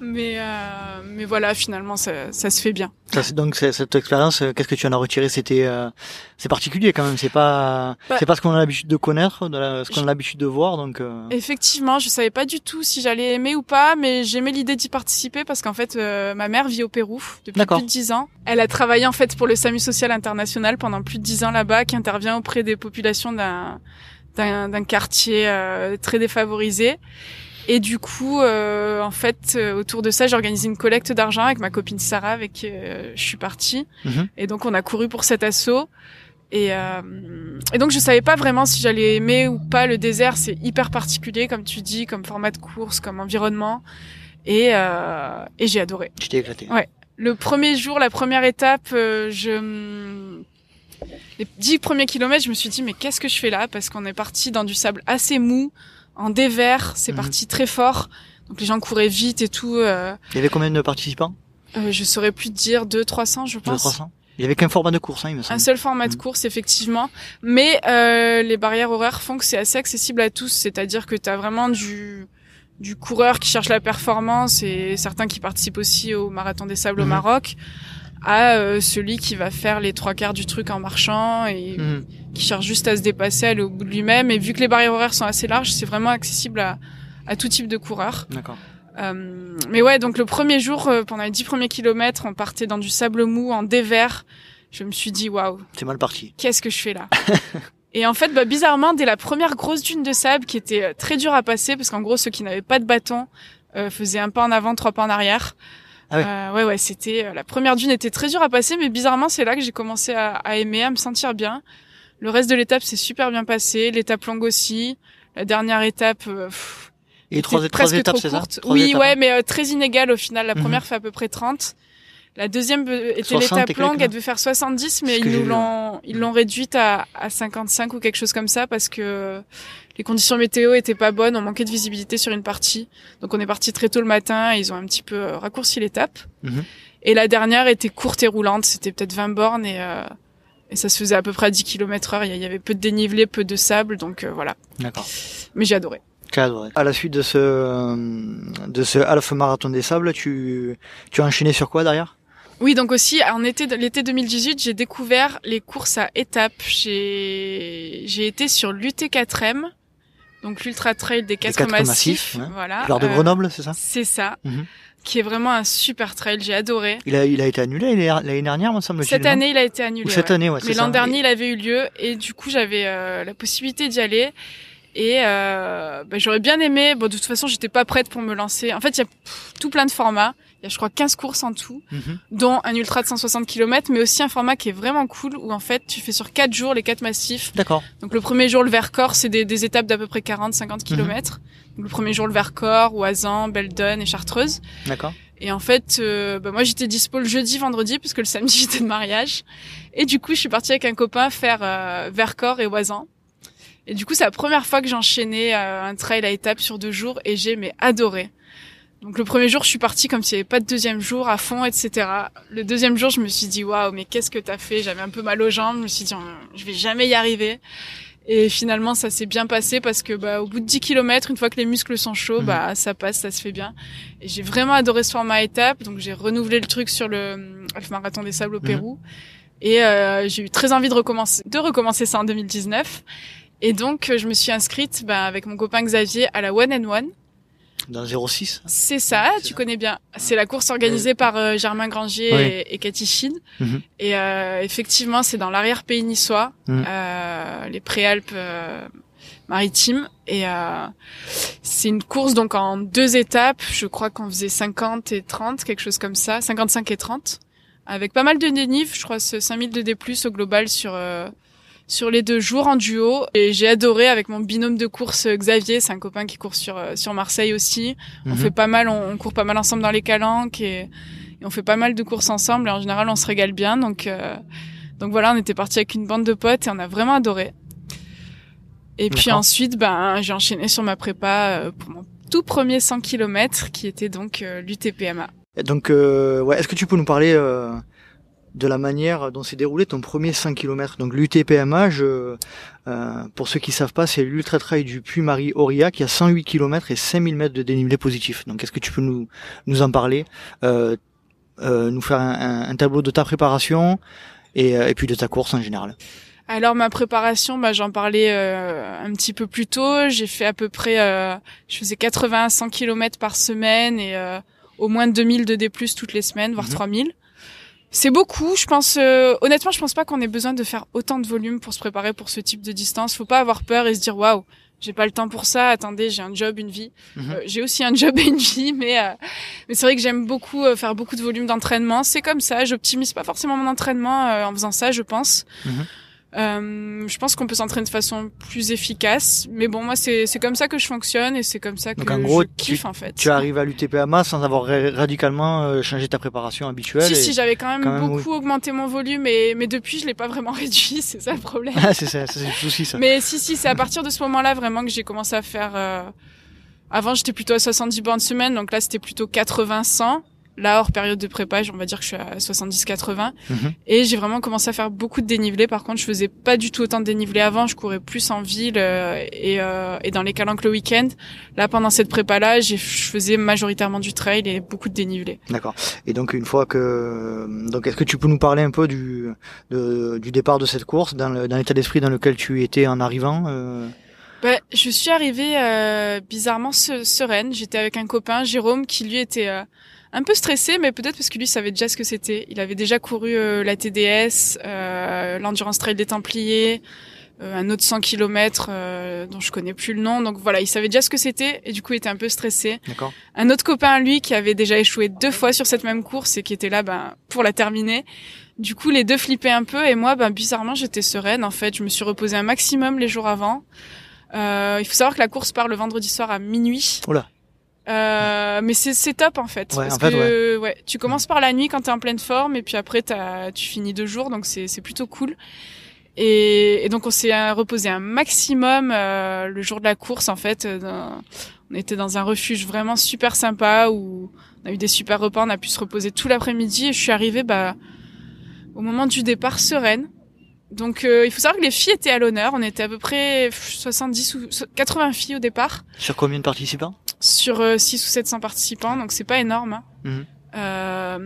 S1: Mais euh, mais voilà, finalement ça ça se fait bien.
S2: Ça, c'est- donc cette expérience, euh, qu'est-ce que tu en as retiré? C'était euh, c'est particulier quand même. C'est pas
S1: Bah-
S2: c'est pas ce qu'on a l'habitude de connaître, de la- ce qu'on a l'habitude de voir. Donc euh,
S1: Effectivement, je savais pas du tout si j'allais aimer ou pas, mais j'aimais l'idée d'y participer parce qu'en fait euh, ma mère vit au Pérou depuis plus de dix ans. Elle a travaillé en fait pour le SAMU social international pendant plus de dix ans là-bas, qui intervient auprès des populations d'un d'un d'un quartier euh, très défavorisé. Et du coup, euh, en fait, euh, autour de ça, j'ai organisé une collecte d'argent avec ma copine Sarah, avec qui euh, je suis partie.
S2: Mhm.
S1: Et donc, on a couru pour cet assaut. Et, euh, et donc, je savais pas vraiment si j'allais aimer ou pas le désert. C'est hyper particulier, comme tu dis, comme format de course, comme environnement. Et, euh, et j'ai adoré.
S2: Tu t'es éclaté.
S1: Ouais. Le premier jour, la première étape, euh, je les dix premiers kilomètres, je me suis dit mais qu'est-ce que je fais là? Parce qu'on est parti dans du sable assez mou, en dévers, c'est
S2: Mhm.
S1: parti très fort. Donc les gens couraient vite et tout. Euh,
S2: Il y avait combien de participants
S1: euh, je saurais plus te dire 2 300 je
S2: Deux,
S1: pense.
S2: 300 Il y avait qu'un format de course, hein, il me
S1: Un
S2: semble.
S1: seul format de
S2: Mhm.
S1: course, effectivement. Mais euh, les barrières horaires font que c'est assez accessible à tous. C'est-à-dire que tu as vraiment du, du coureur qui cherche la performance et certains qui participent aussi au Marathon des Sables au
S2: Mhm.
S1: Maroc à euh, celui qui va faire les trois quarts du truc en marchant et
S2: Mhm.
S1: qui cherche juste à se dépasser, aller au bout de lui-même. Et vu que les barrières horaires sont assez larges, c'est vraiment accessible à, à tout type de coureur.
S2: D'accord.
S1: Euh, mais ouais, donc le premier jour, euh, pendant les dix premiers kilomètres, on partait dans du sable mou en dévers. Je me suis dit, waouh,
S2: C'est mal parti.
S1: qu'est-ce que je fais là? [LAUGHS] Et en fait, bah, bizarrement, dès la première grosse dune de sable, qui était euh, très dure à passer, parce qu'en gros, ceux qui n'avaient pas de bâton euh, faisaient un pas en avant, trois pas en arrière.
S2: Ah ouais.
S1: Euh, ouais, ouais, c'était euh, la première dune était très dure à passer, mais bizarrement, c'est là que j'ai commencé à, à aimer, à me sentir bien. Le reste de l'étape s'est super bien passé, l'étape longue aussi. La dernière étape, euh, pff,
S2: Et trois, trois
S1: presque
S2: étapes,
S1: trop
S2: c'est ça? Trois
S1: Oui,
S2: étapes,
S1: ouais,
S2: hein
S1: mais euh, très inégale au final. La
S2: Mhm.
S1: première fait à peu près 30. La deuxième euh, était
S2: 60 et
S1: l'étape longue, elle devait faire 70, mais ils nous l'ont, ils l'ont réduite à, à 55 ou quelque chose comme ça parce que les conditions météo étaient pas bonnes, on manquait de visibilité sur une partie. Donc on est parti très tôt le matin et ils ont un petit peu euh, raccourci l'étape.
S2: Mhm.
S1: Et la dernière était courte et roulante, c'était peut-être 20 bornes et, euh, et ça se faisait à peu près à 10 km heure. Il y avait peu de dénivelé, peu de sable, donc euh, voilà.
S2: D'accord.
S1: Mais j'ai adoré.
S2: À la suite de ce, de ce Half Marathon des Sables, tu, tu as enchaîné sur quoi derrière?
S1: Oui, donc aussi en été, l'été 2018, j'ai découvert les courses à étapes. J'ai, j'ai été sur l'UT4M, donc l'Ultra Trail des quatre,
S2: quatre
S1: massifs.
S2: massifs, ouais.
S1: Voilà.
S2: Lors de
S1: Euh,
S2: Grenoble, c'est ça?
S1: C'est ça.
S2: Mhm.
S1: Qui est vraiment un super trail. J'ai adoré.
S2: il a, il a été annulé l'année dernière, me semble-t-il.
S1: Cette année, il a été annulé.
S2: Ou cette
S1: ouais.
S2: année, ouais, c'est
S1: Mais l'an dernier, il avait eu lieu et du coup, j'avais euh, la possibilité d'y aller. Et euh, bah, j'aurais bien aimé. Bon, de toute façon, j'étais pas prête pour me lancer. En fait, il y a pff, tout plein de formats. Il y a, je crois, 15 courses en tout,
S2: Mhm.
S1: dont un ultra de 160 km, mais aussi un format qui est vraiment cool où en fait, tu fais sur 4 jours les quatre massifs.
S2: D'accord.
S1: Donc le premier jour, le Vercors, c'est des, des étapes d'à peu près 40-50 km. Donc le premier jour, le Vercors, Oisan, Beldon et Chartreuse.
S2: D'accord.
S1: Et en fait, euh, bah, moi j'étais dispo le jeudi, vendredi, parce que le samedi [LAUGHS] j'étais de mariage. Et du coup, je suis partie avec un copain faire euh, Vercors et Oisan. Et du coup, c'est la première fois que j'enchaînais euh, un trail à étapes sur deux jours et j'ai mais adoré. Donc le premier jour, je suis partie comme s'il n'y avait pas de deuxième jour à fond, etc. Le deuxième jour, je me suis dit waouh, mais qu'est-ce que t'as fait? J'avais un peu mal aux jambes. Je me suis dit je vais jamais y arriver. Et finalement, ça s'est bien passé parce que bah, au bout de 10 km, une fois que les muscles sont chauds,
S2: Mhm.
S1: bah ça passe, ça se fait bien. Et j'ai vraiment adoré ce format à étapes, donc j'ai renouvelé le truc sur le euh, Marathon des Sables au
S2: Mhm.
S1: Pérou. Et euh, j'ai eu très envie de recommencer, de recommencer ça en 2019. Et donc euh, je me suis inscrite bah, avec mon copain Xavier à la One and One.
S2: Dans 06
S1: C'est ça, tu
S2: ça.
S1: connais bien. C'est la course organisée par euh, Germain Granger
S2: Oui.
S1: et, et Cathy Chine.
S2: Mhm.
S1: Et euh, effectivement, c'est dans l'arrière-pays niçois,
S2: Mhm.
S1: euh, les préalpes euh, maritimes. Et euh, c'est une course donc en deux étapes. Je crois qu'on faisait 50 et 30, quelque chose comme ça, 55 et 30, avec pas mal de dénives. Je crois c'est 5000 de D+ au global sur euh, sur les deux jours en duo. Et j'ai adoré avec mon binôme de course euh, Xavier, c'est un copain qui court sur euh, sur Marseille aussi. On
S2: Mhm.
S1: fait pas mal, on, on court pas mal ensemble dans les calanques et, et on fait pas mal de courses ensemble. Et en général, on se régale bien. Donc, euh, donc voilà, on était parti avec une bande de potes et on a vraiment adoré. Et puis ensuite, ben, j'ai enchaîné sur ma prépa euh, pour mon tout premier 100 km qui était donc euh, l'UTPMA.
S2: Donc, euh, ouais, est-ce que tu peux nous parler euh, de la manière dont s'est déroulé ton premier 5 km Donc l'UTPMA, je, euh, pour ceux qui savent pas, c'est l'ultra trail du Puy-Marie Auria qui a 108 km et 5000 mètres de dénivelé positif. Donc est-ce que tu peux nous nous en parler, euh, euh, nous faire un, un- un tableau de ta préparation et, euh, et puis de ta course en général?
S1: Alors ma préparation, bah, j'en parlais euh, un petit peu plus tôt. J'ai fait à peu près, euh, je faisais 80 à 100 km par semaine et euh, au moins 2000 de D+ toutes les semaines, voire
S2: Mhm.
S1: 3000. C'est beaucoup, je pense. euh, honnêtement, je pense pas qu'on ait besoin de faire autant de volume pour se préparer pour ce type de distance. Faut pas avoir peur et se dire waouh, j'ai pas le temps pour ça. Attendez, j'ai un job, une vie.
S2: Mhm.
S1: Euh, j'ai aussi un job et une vie, mais euh, mais c'est vrai que j'aime beaucoup euh, faire beaucoup de volume d'entraînement. C'est comme ça. J'optimise pas forcément mon entraînement euh, en faisant ça, je pense.
S2: Mhm.
S1: Euh, je pense qu'on peut s'entraîner de façon plus efficace, mais bon, moi c'est c'est comme ça que je fonctionne et c'est comme ça que
S2: Donc, en gros,
S1: je kiffe en fait.
S2: Tu arrives à l'UTPAMA sans avoir ra- radicalement euh, changé ta préparation habituelle.
S1: Si, si, j'avais quand même
S2: quand même,
S1: beaucoup augmenté mon volume, et, mais depuis, je l'ai pas vraiment [LAUGHS] réduit, c'est ça le problème.
S2: Ah, c'est ça, ça, c'est le souci ça.
S1: mais si, si, c'est à partir de ce moment-là vraiment que j'ai commencé à faire... euh, Avant, j'étais plutôt à 70 bornes semaine, donc là, c'était plutôt 80-100. Là, hors période de prépa, on va dire que je suis à 70-80.
S2: Mhm.
S1: Et j'ai vraiment commencé à faire beaucoup de dénivelé. Par contre, je faisais pas du tout autant de dénivelé avant. Je courais plus en ville euh, et, euh, et dans les calanques le week-end. Là, pendant cette prépa-là, j'ai- je faisais majoritairement du trail et beaucoup de dénivelé.
S2: D'accord. Et donc une fois que donc est-ce que tu peux nous parler un peu du de- du départ de cette course dans l'état d'esprit dans lequel tu étais en arrivant euh,
S1: Bah, je suis arrivée euh, bizarrement se- sereine. J'étais avec un copain, Jérôme, qui lui était euh, un peu stressé, mais peut-être parce que lui savait déjà ce que c'était. Il avait déjà couru euh, la TDS, euh, l'Endurance Trail des Templiers, euh, un autre 100 km dont je connais plus le nom. Donc voilà, il savait déjà ce que c'était et du coup il était un peu stressé. Un autre copain, lui, qui avait déjà échoué deux fois sur cette même course et qui était là ben, pour la terminer. Du coup, les deux flippaient un peu et moi, ben, bizarrement, j'étais sereine. En fait, je me suis reposée un maximum les jours avant. Euh, il faut savoir que la course part le vendredi soir à minuit.
S2: Oula.
S1: Euh, mais c'est top en fait.
S2: Ouais,
S1: parce
S2: en fait,
S1: que ouais. tu commences par la nuit quand t'es en pleine forme et puis après t'as, tu finis deux jours donc c'est c'est plutôt cool. Et, et donc on s'est euh, reposé un maximum euh, le jour de la course en fait. euh, dans- on était dans un refuge vraiment super sympa où on a eu des super repas, on a pu se reposer tout l'après-midi et je suis arrivée bah au moment du départ sereine. Donc euh, il faut savoir que les filles étaient à l'honneur, on était à peu près 70 ou 80 filles au départ
S2: Sur combien de participants?
S1: Sur euh, 6 ou 700 participants, donc c'est pas énorme. hein. Euh,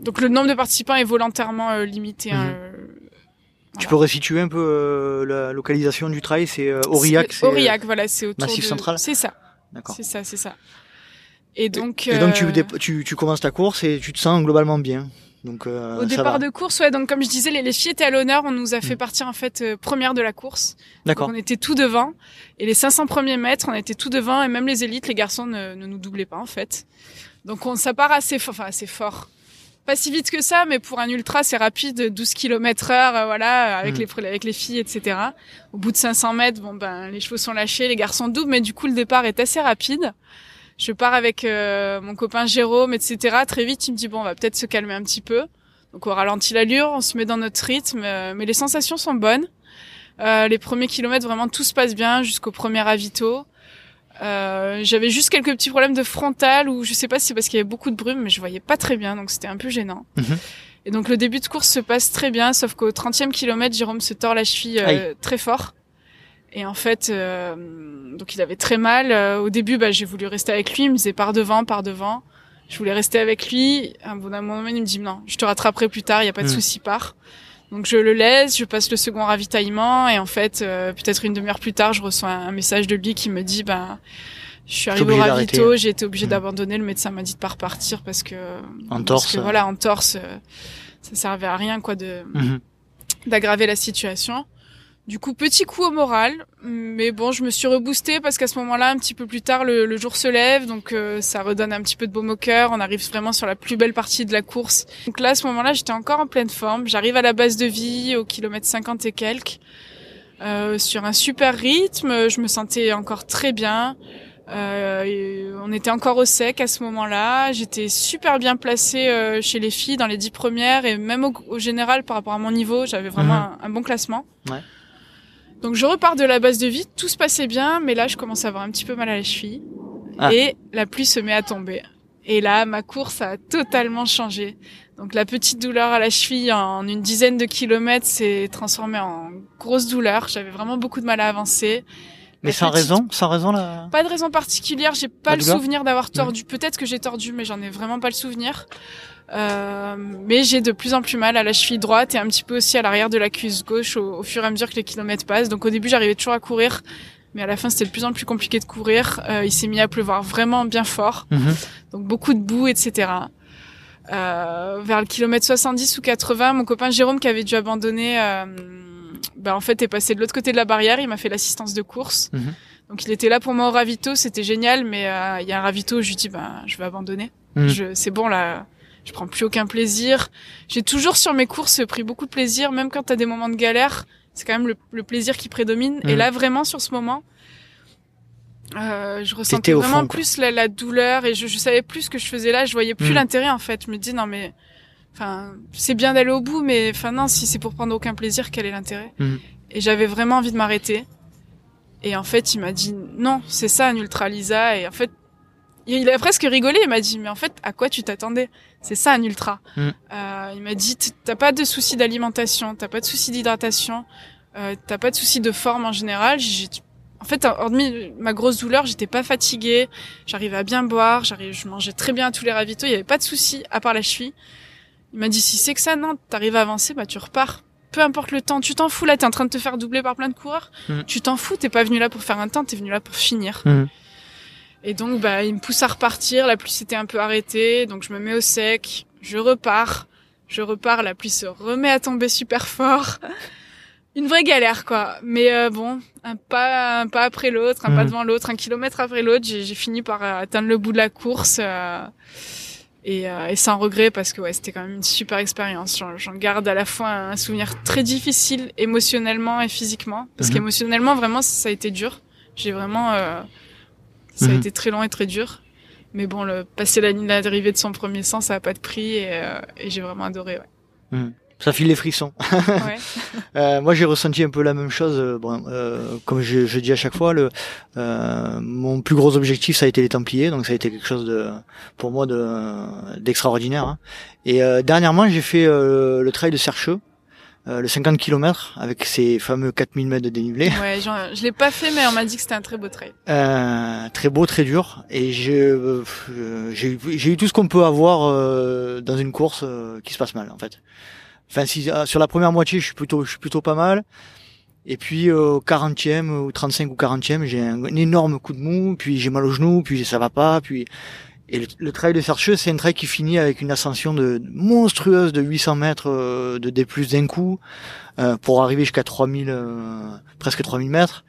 S1: donc le nombre de participants est volontairement euh, limité. hein,
S2: Mhm.
S1: euh,
S2: Tu peux resituer un peu euh, la localisation du trail, c'est euh, Aurillac,
S1: C'est- Aurillac, voilà, c'est autour
S2: Massif
S1: de...
S2: Central
S1: C'est ça,
S2: D'accord.
S1: c'est ça, c'est ça. Et donc,
S2: Et donc tu,
S1: euh,
S2: tu tu commences ta course et tu te sens globalement bien. Donc euh,
S1: au départ de course, ouais, donc comme je disais, les, les filles étaient à l'honneur, on nous a fait
S2: Mhm.
S1: partir en fait euh, première de la course.
S2: D'accord.
S1: on était tout devant. Et les 500 premiers mètres, on était tout devant. Et même les élites, les garçons ne, ne nous doublaient pas, en fait. Donc on, ça part assez fort. Enfin, assez fort. Pas si vite que ça, mais pour un ultra, c'est rapide. 12 km heure, euh, voilà, avec,
S2: Mm.
S1: les, avec les filles, etc. Au bout de 500 mètres, bon, ben, les chevaux sont lâchés, les garçons doublent. Mais du coup, le départ est assez rapide. Je pars avec euh, mon copain Jérôme, etc. Très vite, il me dit, bon, on va peut-être se calmer un petit peu. Donc on ralentit l'allure, on se met dans notre rythme, euh, mais les sensations sont bonnes. Euh, les premiers kilomètres, vraiment tout se passe bien jusqu'au premier ravito. Euh, J'avais juste quelques petits problèmes de frontal ou je sais pas si c'est parce qu'il y avait beaucoup de brume, mais je voyais pas très bien, donc c'était un peu gênant.
S2: Mhm.
S1: Et donc le début de course se passe très bien, sauf qu'au 30e kilomètre, Jérôme se tord la cheville euh, très fort. Et en fait, euh, donc il avait très mal. Euh, au début, bah, j'ai voulu rester avec lui. Il me disait par devant, par devant. Je voulais rester avec lui. À un bon moment, il me dit non, je te rattraperai plus tard. Il y a pas de
S2: Hmm.
S1: souci, pars. Donc je le laisse, je passe le second ravitaillement et en fait, euh, peut-être une demi-heure plus tard, je reçois un, message de lui qui me dit ben je suis arrivé au ravito, j'ai été obligé
S2: Hmm.
S1: d'abandonner. Le médecin m'a dit de pas repartir parce que
S2: En
S1: parce
S2: torse.
S1: que, voilà en torse, euh, ça servait à rien quoi de
S2: Mhm.
S1: d'aggraver la situation. Du coup, petit coup au moral, mais bon, je me suis reboostée parce qu'à ce moment-là, un petit peu plus tard, le, le jour se lève, donc euh, ça redonne un petit peu de baume au cœur. On arrive vraiment sur la plus belle partie de la course. Donc là, à ce moment-là, j'étais encore en pleine forme. J'arrive à la base de vie, au kilomètre 50 et quelques, euh, sur un super rythme. Je me sentais encore très bien. Euh, on était encore au sec à ce moment-là. J'étais super bien placée euh, chez les filles dans les dix premières et même au, au général par rapport à mon niveau, j'avais vraiment
S2: Mhm.
S1: un, un bon classement.
S2: Ouais.
S1: Donc je repars de la base de vie, tout se passait bien, mais là je commence à avoir un petit peu mal à la cheville
S2: Ah.
S1: et la pluie se met à tomber. Et là ma course a totalement changé. Donc la petite douleur à la cheville en une dizaine de kilomètres s'est transformée en grosse douleur. J'avais vraiment beaucoup de mal à avancer.
S2: Mais
S1: La
S2: sans
S1: petite-
S2: raison, sans raison là.
S1: pas de raison particulière, j'ai pas
S2: La
S1: le souvenir d'avoir tordu. Peut-être que j'ai tordu, mais j'en ai vraiment pas le souvenir. Euh, mais j'ai de plus en plus mal à la cheville droite et un petit peu aussi à l'arrière de la cuisse gauche au, au fur et à mesure que les kilomètres passent. Donc au début, j'arrivais toujours à courir, mais à la fin, c'était de plus en plus compliqué de courir. Euh, il s'est mis à pleuvoir vraiment bien fort,
S2: Mhm.
S1: donc beaucoup de boue, etc. Euh, vers le kilomètre 70 ou 80, mon copain Jérôme qui avait dû abandonner, euh, bah, en fait est passé de l'autre côté de la barrière. Il m'a fait l'assistance de course.
S2: Mhm.
S1: Donc il était là pour moi au ravito, c'était génial. Mais euh, il y a un ravito, je lui dis bah je vais abandonner.
S2: Mhm.
S1: Je, c'est bon là, je prends plus aucun plaisir. J'ai toujours sur mes courses pris beaucoup de plaisir, même quand t'as des moments de galère. C'est quand même le, le plaisir qui prédomine. Et
S2: Mhm.
S1: là vraiment sur ce moment. Euh, je ressentais vraiment
S2: fond,
S1: plus la, la douleur et je, je savais plus ce que je faisais là. Je voyais plus
S2: Mhm.
S1: l'intérêt en fait. Je me dis non mais, enfin c'est bien d'aller au bout, mais enfin non si c'est pour prendre aucun plaisir, quel est l'intérêt?
S2: Mhm.
S1: Et j'avais vraiment envie de m'arrêter. Et en fait il m'a dit non c'est ça un ultra Lisa et en fait il a presque rigolé. Il m'a dit mais en fait à quoi tu t'attendais? C'est ça un ultra.
S2: Mhm.
S1: Euh, il m'a dit t'as pas de soucis d'alimentation, t'as pas de soucis d'hydratation, euh, t'as pas de soucis de forme en général. En fait, hormis ma grosse douleur, j'étais pas fatiguée, j'arrivais à bien boire, j'arrivais, je mangeais très bien à tous les ravitaux, il y avait pas de souci à part la cheville. Il m'a dit si c'est que ça, non, t'arrives à avancer, bah tu repars. Peu importe le temps, tu t'en fous là, t'es en train de te faire doubler par plein de coureurs,
S2: Mhm.
S1: tu t'en fous, t'es pas venu là pour faire un temps, t'es venu là pour finir.
S2: Mhm.
S1: Et donc bah il me pousse à repartir, la pluie s'était un peu arrêtée, donc je me mets au sec, je repars, je repars, la pluie se remet à tomber super fort. [LAUGHS] Une vraie galère quoi, mais euh, bon, un pas, un pas après l'autre, un pas
S2: Mhm.
S1: devant l'autre, un kilomètre après l'autre, j'ai fini par euh, atteindre le bout de la course euh, et, euh, et sans regret parce que ouais, c'était quand même une super expérience. J'en- garde à la fois un souvenir très difficile émotionnellement et physiquement, parce
S2: Mhm.
S1: qu'émotionnellement vraiment ça a été dur. J'ai vraiment, ça a
S2: Mhm.
S1: été très long et très dur. Mais bon, le passer la ligne d'arrivée de son premier sang, ça a pas de prix et, euh, et j'ai vraiment adoré. Ouais.
S2: Ça file les frissons. [LAUGHS]
S1: ouais.
S2: Euh, moi, j'ai ressenti un peu la même chose. euh, Bon, euh, comme je, je dis à chaque fois, le, euh, mon plus gros objectif, ça a été les Templiers, donc ça a été quelque chose de, pour moi, de d'extraordinaire. hein. Et euh, dernièrement, j'ai fait euh, le trail de Sercheux, euh, le 50 km avec ces fameux 4000 mètres de dénivelé.
S1: Ouais, j'en- je l'ai pas fait, mais on m'a dit que c'était un très beau trail.
S2: Euh, très beau, très dur. Et j'ai euh, j'ai eu- j'ai eu tout ce qu'on peut avoir euh, dans une course euh, qui se passe mal, en fait. Enfin, si, ah, sur la première moitié, je suis plutôt, je suis plutôt pas mal. Et puis euh, au 40e, ou 35 ou 40e, j'ai un, un énorme coup de mou, puis j'ai mal au genou, puis ça va pas, puis et le, le trail de Sercheux, c'est un trail qui finit avec une ascension de monstrueuse de 800 mètres euh, de D+ d'un coup euh, pour arriver jusqu'à 3000 euh, presque 3000 mètres.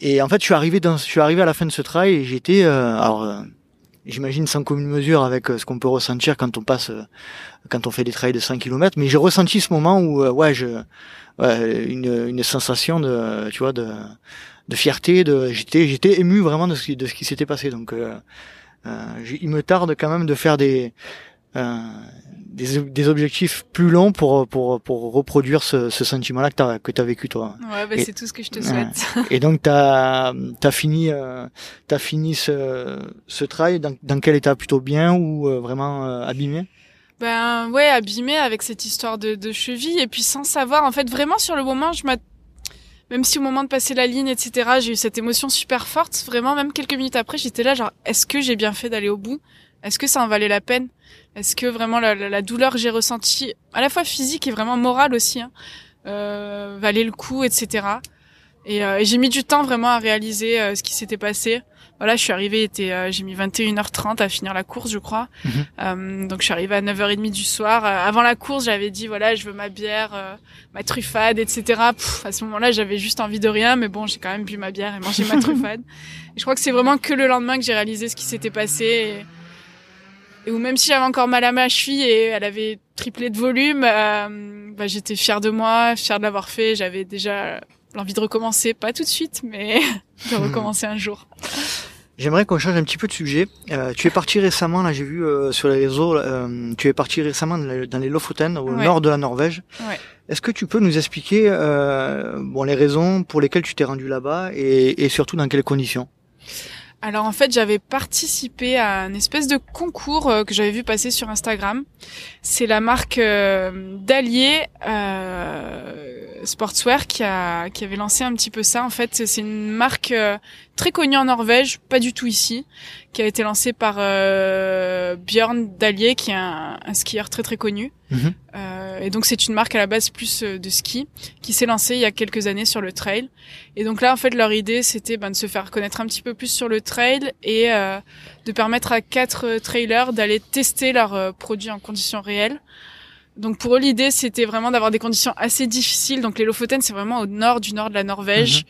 S2: Et en fait, je suis arrivé dans, je suis arrivé à la fin de ce trail et j'étais euh, alors euh, j'imagine sans commune mesure avec euh, ce qu'on peut ressentir quand on passe quand on fait des trails de 5 km, mais j'ai ressenti ce moment où ouais, je ouais, une, une sensation de tu vois de de fierté, de j'étais j'étais ému vraiment de ce qui de ce qui s'était passé donc il me tarde quand même de faire des euh, des, des objectifs plus longs pour pour pour reproduire ce, ce sentiment-là que t'as que t'as vécu toi.
S1: Ouais, bah, c'est tout ce que je te souhaite. [LAUGHS]
S2: Et donc t'as t'as fini euh, t'as fini ce ce trail dans, dans quel état? Plutôt bien ou euh, vraiment euh, abîmé?
S1: Ben ouais, abîmé avec cette histoire de, de cheville et puis sans savoir. En fait, vraiment sur le moment, je m'a même si au moment de passer la ligne, etc., j'ai eu cette émotion super forte. Vraiment, même quelques minutes après, j'étais là, genre, est-ce que j'ai bien fait d'aller au bout? Est-ce que ça en valait la peine? Est-ce que vraiment la, douleur que j'ai ressentie, à la fois physique et vraiment morale aussi, hein, euh, valait le coup, etc. Et, euh, et j'ai mis du temps vraiment à réaliser euh, ce qui s'était passé. Voilà, je suis arrivée, était, euh, j'ai mis 21h30 à finir la course, je crois. Euh, donc je suis arrivée à 9h30 du soir. Euh, avant la course, j'avais dit voilà, je veux ma bière, euh, ma truffade, etc. Pff, à ce moment-là, j'avais juste envie de rien, mais bon, j'ai quand même bu ma bière et mangé ma [LAUGHS] truffade. Et je crois que c'est vraiment que le lendemain que j'ai réalisé ce qui s'était passé. Et, et où même si j'avais encore mal à ma cheville et elle avait triplé de volume, euh, bah, j'étais fière de moi, fière de l'avoir fait. J'avais déjà l'envie de recommencer, pas tout de suite, mais [LAUGHS] de recommencer un jour.
S2: J'aimerais qu'on change un petit peu de sujet. Euh, tu es parti récemment, là j'ai vu euh, sur les réseaux, euh, tu es parti récemment dans les, Lofoten, au
S1: Ouais.
S2: nord de la Norvège.
S1: Ouais.
S2: Est-ce que tu peux nous expliquer euh, bon les raisons pour lesquelles tu t'es rendu là-bas et, et surtout dans quelles conditions?
S1: Alors en fait, j'avais participé à un espèce de concours euh, que j'avais vu passer sur Instagram. C'est la marque euh, d'Allier. Euh, Sportswear qui a qui avait lancé un petit peu ça. En fait, c'est une marque très connue en Norvège, pas du tout ici, qui a été lancée par euh, Björn Dalier, qui est un, un, skieur très très connu.
S2: Mhm.
S1: Euh, et donc c'est une marque à la base plus euh, de ski qui s'est lancée il y a quelques années sur le trail. Et donc là, en fait, leur idée c'était ben, de se faire connaître un petit peu plus sur le trail et euh, de permettre à quatre trailers d'aller tester leurs produits en conditions réelles. Donc pour eux, l'idée, c'était vraiment d'avoir des conditions assez difficiles. Donc les Lofoten, c'est vraiment au nord du nord de la Norvège.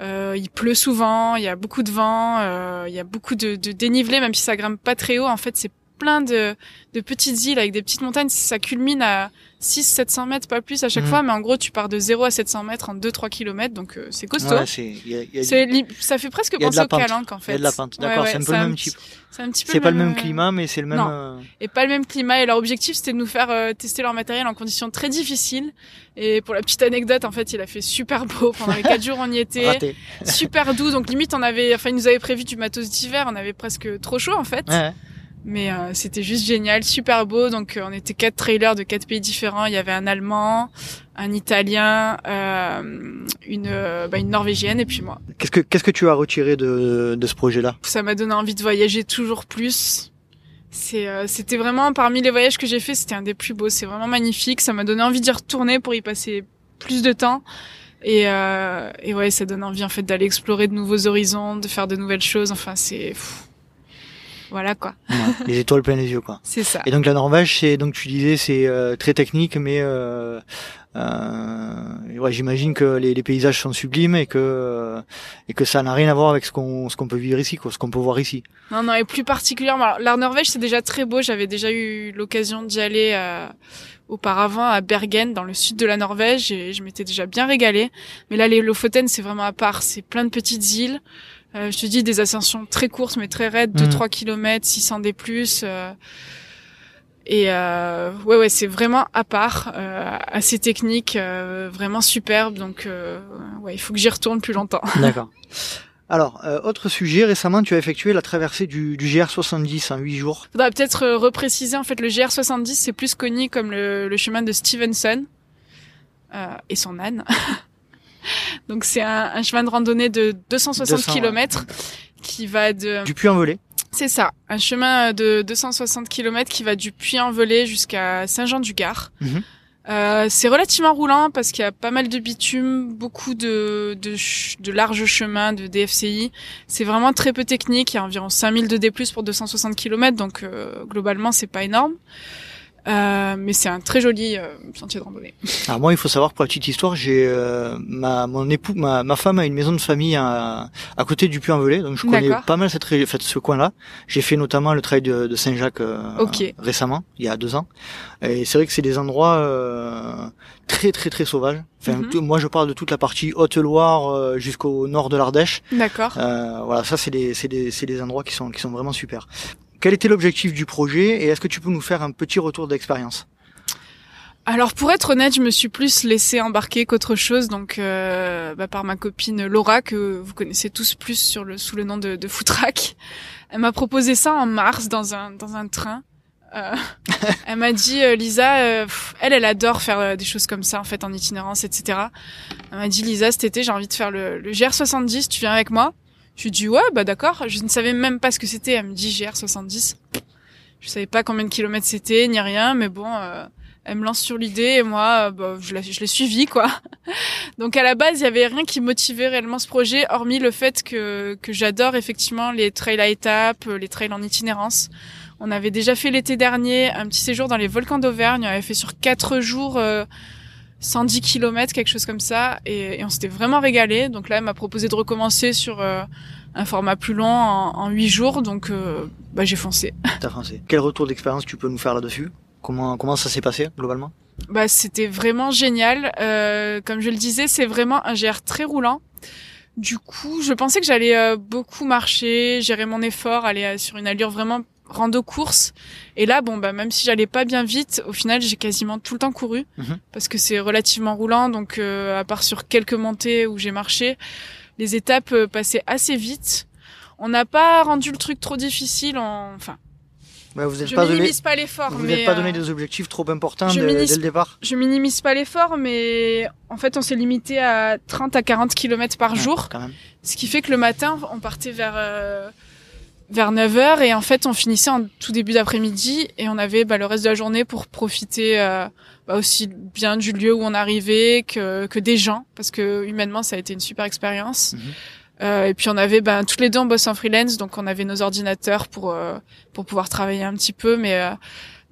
S1: Euh, il pleut souvent, il y a beaucoup de vent, euh, il y a beaucoup de, de dénivelé, même si ça grimpe pas très haut. En fait, c'est plein de, de petites îles avec des petites montagnes. Ça culmine à 600-700 mètres, pas plus à chaque
S2: Mhm.
S1: fois. Mais en gros, tu pars de 0 à 700 mètres en 2-3 kilomètres. Donc euh, c'est costaud.
S2: Ouais, c'est, il y a, il y a du-
S1: C'est li- ça fait presque penser au. Calanque en
S2: il y
S1: fait.
S2: a de la pente. D'accord,
S1: ouais,
S2: c'est un peu le même type.
S1: C'est un petit peu
S2: C'est pas le même climat, mais c'est le même.
S1: non.
S2: euh,
S1: et pas le même climat. Et leur objectif, c'était de nous faire euh, tester leur matériel en conditions très difficiles. Et pour la petite anecdote, en fait, il a fait super beau [LAUGHS] pendant les quatre jours. On y était,
S2: raté.
S1: super doux. Donc limite, on avait, enfin, ils nous avaient prévu du matos d'hiver. On avait presque trop chaud en fait.
S2: Ouais.
S1: Mais euh, c'était juste génial, super beau. Donc euh, on était quatre trailers de quatre pays différents. Il y avait un Allemand, un Italien, euh, une, euh, bah, une Norvégienne et puis moi.
S2: Qu'est-ce que qu'est-ce que tu as retiré de, de ce projet-là?
S1: Ça m'a donné envie de voyager toujours plus. C'est, euh, c'était vraiment parmi les voyages que j'ai fait, c'était un des plus beaux. C'est vraiment magnifique. Ça m'a donné envie d'y retourner pour y passer plus de temps. Et, euh, et ouais, ça donne envie en fait d'aller explorer de nouveaux horizons, de faire de nouvelles choses. Enfin, c'est pff. Voilà quoi.
S2: Ouais, [LAUGHS] Les étoiles plein les yeux, quoi.
S1: C'est ça.
S2: Et donc la Norvège, c'est donc tu disais c'est euh, très technique, mais euh, euh, ouais, j'imagine que les, les paysages sont sublimes et que et que ça n'a rien à voir avec ce qu'on ce qu'on peut vivre ici, quoi, ce qu'on peut voir ici.
S1: Non, non, et plus particulièrement, alors, la Norvège, c'est déjà très beau. J'avais déjà eu l'occasion d'y aller auparavant à Bergen, dans le sud de la Norvège, et je m'étais déjà bien régalée. Mais là, les Lofoten, c'est vraiment à part. C'est plein de petites îles. Euh, je te dis, des ascensions très courtes, mais très raides,
S2: Mhm.
S1: 2-3 km, 600 des plus. euh, et euh, ouais, ouais, c'est vraiment à part, euh, assez technique, euh, vraiment superbe. Donc, euh, ouais, il faut que j'y retourne plus longtemps. [LAUGHS]
S2: D'accord. Alors, euh, autre sujet, récemment tu as effectué la traversée du, du GR70 en 8 jours.
S1: Faudrait peut-être euh, repréciser, en fait, le GR70, c'est plus connu comme le, le chemin de Stevenson euh, et son âne. [LAUGHS] [LAUGHS] Donc c'est un, un chemin de randonnée de 260
S2: 200, ouais.
S1: km qui va de...
S2: Du Puy-en-Velay.
S1: C'est ça, un chemin de 260 km qui va du Puy-en-Velay jusqu'à Saint-Jean-du-Gard.
S2: Mhm.
S1: Euh, c'est relativement roulant parce qu'il y a pas mal de bitume, beaucoup de, de, de larges chemins de DFCI. C'est vraiment très peu technique. Il y a environ 5000 de D+, pour 260 km, donc euh, globalement c'est pas énorme. Euh, mais c'est un très joli euh, sentier de randonnée. [LAUGHS]
S2: Alors moi, il faut savoir pour la petite histoire, j'ai euh, ma mon époux, ma, ma femme a une maison de famille à, à côté du Puy-en-Velay, donc je connais pas mal cette fait, ce coin-là. J'ai fait notamment le trail de, de Saint-Jacques euh,
S1: Ok.
S2: récemment, il y a deux ans. Et c'est vrai que c'est des endroits euh, très très très sauvages. Enfin, tout- moi, je parle de toute la partie Haute-Loire euh, jusqu'au nord de l'Ardèche.
S1: D'accord.
S2: Euh, voilà, ça c'est des c'est des c'est des endroits qui sont qui sont vraiment super. Quel était l'objectif du projet et est-ce que tu peux nous faire un petit retour d'expérience?
S1: Alors pour être honnête, je me suis plus laissé embarquer qu'autre chose, donc euh, bah, par ma copine Laura que vous connaissez tous plus sur le sous le nom de, de Footrack. Elle m'a proposé ça en mars dans un dans un train. Euh, [LAUGHS] elle m'a dit euh, Lisa, euh, pff, elle elle adore faire euh, des choses comme ça en fait en itinérance etc. Elle m'a dit Lisa cet été j'ai envie de faire le, le GR70, tu viens avec moi? Je lui dit ouais bah d'accord. Je ne savais même pas ce que c'était. Elle me dit GR70. Je savais pas combien de kilomètres c'était ni rien, mais bon. euh, elle me lance sur l'idée et moi, euh, bah, je, la- je l'ai suivi quoi. [LAUGHS] Donc à la base, il y avait rien qui motivait réellement ce projet, hormis le fait que que j'adore effectivement les trails à étapes, les trails en itinérance. On avait déjà fait l'été dernier un petit séjour dans les volcans d'Auvergne. On avait fait sur quatre jours euh, 110 kilomètres, quelque chose comme ça, et, et on s'était vraiment régalé. Donc là, elle m'a proposé de recommencer sur euh, un format plus long en, en 8 jours. Donc euh, bah, j'ai foncé. [LAUGHS]
S2: T'as français. Quel retour d'expérience tu peux nous faire là-dessus? Comment comment ça s'est passé globalement?
S1: Bah, c'était vraiment génial. Euh, comme je le disais, c'est vraiment un GR très roulant. Du coup, je pensais que j'allais euh, beaucoup marcher, gérer mon effort, aller sur une allure vraiment rando course. Et là, bon, bah, même si j'allais pas bien vite, au final, j'ai quasiment tout le temps couru
S2: Mhm.
S1: parce que c'est relativement roulant. Donc, euh, à part sur quelques montées où j'ai marché, les étapes euh, passaient assez vite. On n'a pas rendu le truc trop difficile. En... Enfin,
S2: Ouais, vous êtes
S1: je
S2: pas donné,
S1: minimise pas l'effort,
S2: vous
S1: mais
S2: n'êtes pas
S1: euh,
S2: donné des objectifs trop importants dès,
S1: minimise-
S2: dès le départ.
S1: je minimise pas l'effort, mais en fait, on s'est limité à 30 à 40 km par
S2: Ouais,
S1: jour.
S2: quand même.
S1: Ce qui fait que le matin, on partait vers euh, vers 9 heures et en fait, on finissait en tout début d'après-midi et on avait bah, le reste de la journée pour profiter euh, bah, aussi bien du lieu où on arrivait que que des gens parce que humainement, ça a été une super expérience.
S2: Mhm.
S1: Euh, et puis on avait ben tous les deux on bosse en freelance donc on avait nos ordinateurs pour euh, pour pouvoir travailler un petit peu mais euh,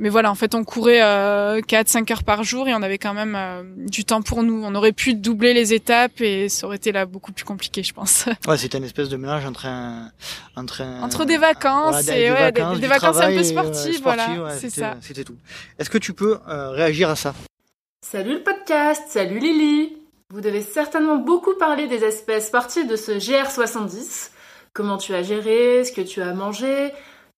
S1: mais voilà en fait on courait euh, 4 5 heures par jour et on avait quand même euh, du temps pour nous. On aurait pu doubler les étapes et ça aurait été là beaucoup plus compliqué je pense. [LAUGHS]
S2: Ouais, c'était une espèce de mélange entre un, entre un-
S1: entre des vacances
S2: voilà,
S1: et
S2: des,
S1: ouais,
S2: vacances,
S1: des,
S2: du
S1: vacances un peu
S2: et, euh,
S1: sportives voilà
S2: ouais,
S1: c'est
S2: c'était-
S1: ça.
S2: C'était tout. Est-ce que tu peux euh, réagir à ça?
S3: Salut le podcast, salut Lily. Vous devez certainement beaucoup parler des aspects sportifs de ce GR70. Comment tu as géré, ce que tu as mangé,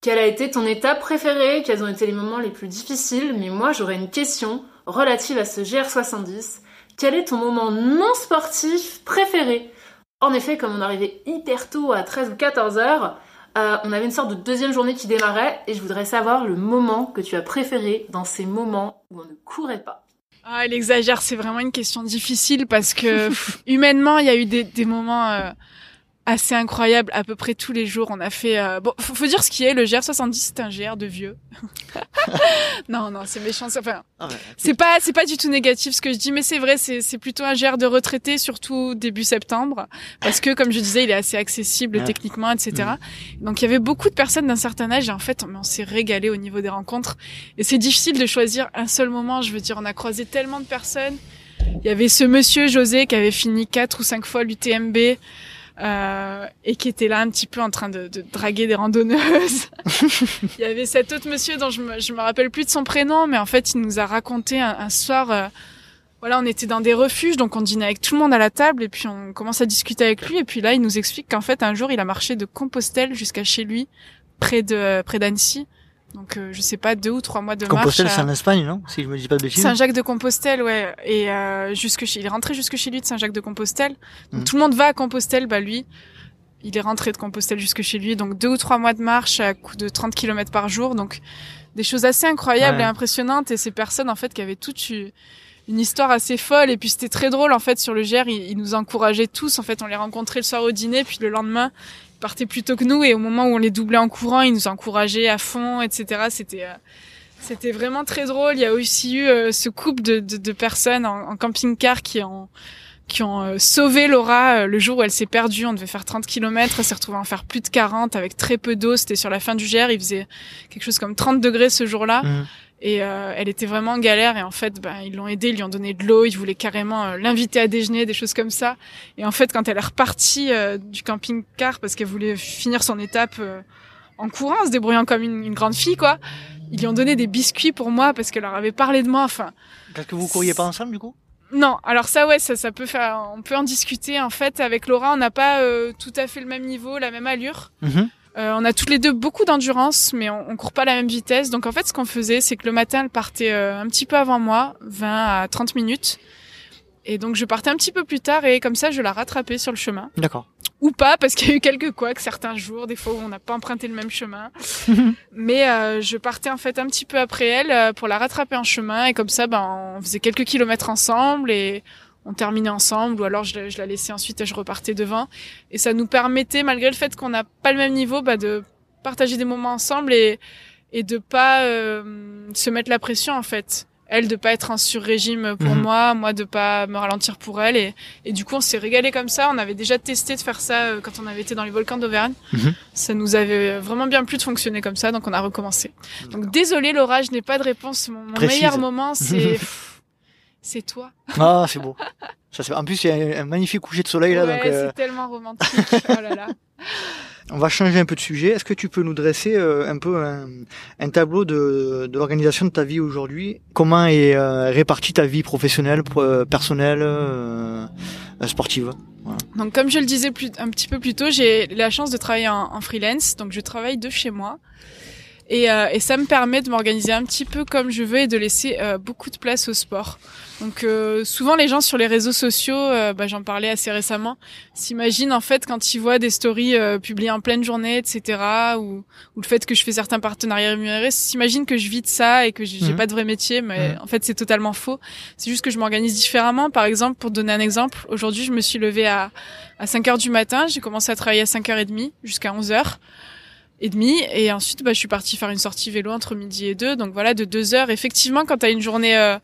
S3: quelle a été ton étape préférée, quels ont été les moments les plus difficiles, mais moi j'aurais une question relative à ce GR70. Quel est ton moment non sportif préféré? En effet, comme on arrivait hyper tôt à 13 ou 14 heures, euh, on avait une sorte de deuxième journée qui démarrait et je voudrais savoir le moment que tu as préféré dans ces moments où on ne courait pas.
S1: ah elle exagère c'est vraiment une question difficile parce que humainement il y a eu des des moments euh, assez incroyables à peu près tous les jours on a fait euh, bon faut, faut dire ce qui est le GR70 c'est un GR de vieux [LAUGHS] non non c'est méchant enfin
S2: Ah ouais.
S1: C'est pas c'est pas du tout négatif ce que je dis, mais c'est vrai, c'est c'est plutôt un GR de retraité, surtout début septembre, parce que comme je disais, il est assez accessible
S2: Ouais.
S1: techniquement, etc. Donc il y avait beaucoup de personnes d'un certain âge et en fait, on, on s'est régalé au niveau des rencontres. Et c'est difficile de choisir un seul moment. Je veux dire, on a croisé tellement de personnes. Il y avait ce monsieur José qui avait fini quatre ou cinq fois l'UTMB. Euh, et qui était là un petit peu en train de, de draguer des randonneuses. [LAUGHS] il y avait cet autre monsieur dont je me, je me rappelle plus de son prénom, mais en fait, il nous a raconté un, un soir, euh, voilà, on était dans des refuges, donc on dînait avec tout le monde à la table, et puis on commence à discuter avec lui, et puis là, il nous explique qu'en fait, un jour, il a marché de Compostelle jusqu'à chez lui, près de près d'Annecy. Donc, euh, je sais pas, deux ou trois mois de
S2: Compostelle,
S1: marche.
S2: c'est
S1: à-
S2: en Espagne, non Si je me dis pas de bêtises.
S1: Saint-Jacques de Compostelle, ouais. Et euh, jusque chez, il est rentré jusque chez lui de Saint-Jacques de Compostelle. Donc
S2: Mhm.
S1: tout le monde va à Compostelle, bah lui, il est rentré de Compostelle jusque chez lui. Donc deux ou trois mois de marche à coup de 30 km par jour. Donc des choses assez incroyables
S2: Ouais.
S1: et impressionnantes. Et ces personnes, en fait, qui avaient toutes eu une histoire assez folle. Et puis c'était très drôle, en fait, sur le GR, ils, ils nous encourageaient tous. En fait, on les rencontrait le soir au dîner, puis le lendemain, partaient plus tôt que nous. Et au moment où on les doublait en courant, ils nous encourageaient à fond, etc. C'était... euh, c'était vraiment très drôle. Il y a aussi eu euh, ce couple de, de, de personnes en, en camping-car qui ont qui ont euh, sauvé Laura euh, le jour où elle s'est perdue. On devait faire 30 km, elle s'est retrouvée à en faire plus de 40 avec très peu d'eau. C'était sur la fin du GR, il faisait quelque chose comme 30 degrés ce jour-là.
S2: Mhm.
S1: Et euh, elle était vraiment en galère et en fait, ben, ils l'ont aidée, ils lui ont donné de l'eau, ils voulaient carrément euh, l'inviter à déjeuner, des choses comme ça. Et en fait, quand elle est repartie euh, du camping-car parce qu'elle voulait finir son étape euh, en courant, en se débrouillant comme une, une grande fille, quoi, ils lui ont donné des biscuits pour moi parce qu'elle leur avait parlé de moi. Enfin,
S2: Parce que vous couriez pas ensemble, du coup?
S1: Non, alors ça ouais, ça, ça peut faire, on peut en discuter. En fait, avec Laura, on n'a pas euh, tout à fait le même niveau, la même allure.
S2: Mhm.
S1: Euh, on a toutes les deux beaucoup d'endurance, mais on, on court pas à la même vitesse. Donc en fait, ce qu'on faisait, c'est que le matin, elle partait euh, un petit peu avant moi, 20 à 30 minutes. Et donc je partais un petit peu plus tard et comme ça, je la rattrapais sur le chemin.
S2: D'accord.
S1: Ou pas, parce qu'il y a eu quelques couacs certains jours, des fois où on n'a pas emprunté le même chemin. [LAUGHS] Mais euh, je partais en fait un petit peu après elle euh, pour la rattraper en chemin et comme ça, ben, on faisait quelques kilomètres ensemble et on terminait ensemble ou alors je, la- je la laissais ensuite et je repartais devant. Et ça nous permettait, malgré le fait qu'on n'a pas le même niveau, bah, de partager des moments ensemble et, et de pas euh, se mettre la pression en fait. Elle de pas être en sur-régime pour
S2: Mhm.
S1: moi, moi de pas me ralentir pour elle et, et du coup on s'est régalé comme ça. On avait déjà testé de faire ça euh, quand on avait été dans les volcans d'Auvergne.
S2: Mhm.
S1: Ça nous avait vraiment bien plu de fonctionner comme ça, donc on a recommencé. Donc désolé Laura, je n'ai pas de réponse. Mon, meilleur moment c'est [LAUGHS] c'est toi.
S2: Ah, c'est beau. Ça, en plus, il y a un magnifique coucher de soleil là,
S1: ouais,
S2: euh,
S1: c'est tellement romantique. oh là là. [LAUGHS]
S2: on va changer un peu de sujet. Est-ce que tu peux nous dresser euh, un peu un, un tableau de, de l'organisation de ta vie aujourd'hui? Comment est euh, répartie ta vie professionnelle, pro- personnelle, euh, sportive?
S1: Donc comme je le disais plus, un petit peu plus tôt, j'ai la chance de travailler en, en freelance, donc je travaille de chez moi. Et, euh, et ça me permet de m'organiser un petit peu comme je veux et de laisser euh, beaucoup de place au sport. Donc euh, souvent les gens sur les réseaux sociaux, bah, j'en parlais assez récemment, s'imaginent en fait quand ils voient des stories publiées en pleine journée, etc. Ou, ou, le fait que je fais certains partenariats rémunérés, s'imaginent que je vis de ça et que j'ai mmh. pas de vrai métier, mais mmh. en fait c'est totalement faux. C'est juste que je m'organise différemment. Par exemple, pour donner un exemple, aujourd'hui je me suis levée à, à 5 heures du matin, j'ai commencé à travailler à 5h30 jusqu'à 11 heures et demi et ensuite bah, je suis partie faire une sortie vélo entre midi et deux donc voilà de deux heures effectivement quand tu as une journée euh,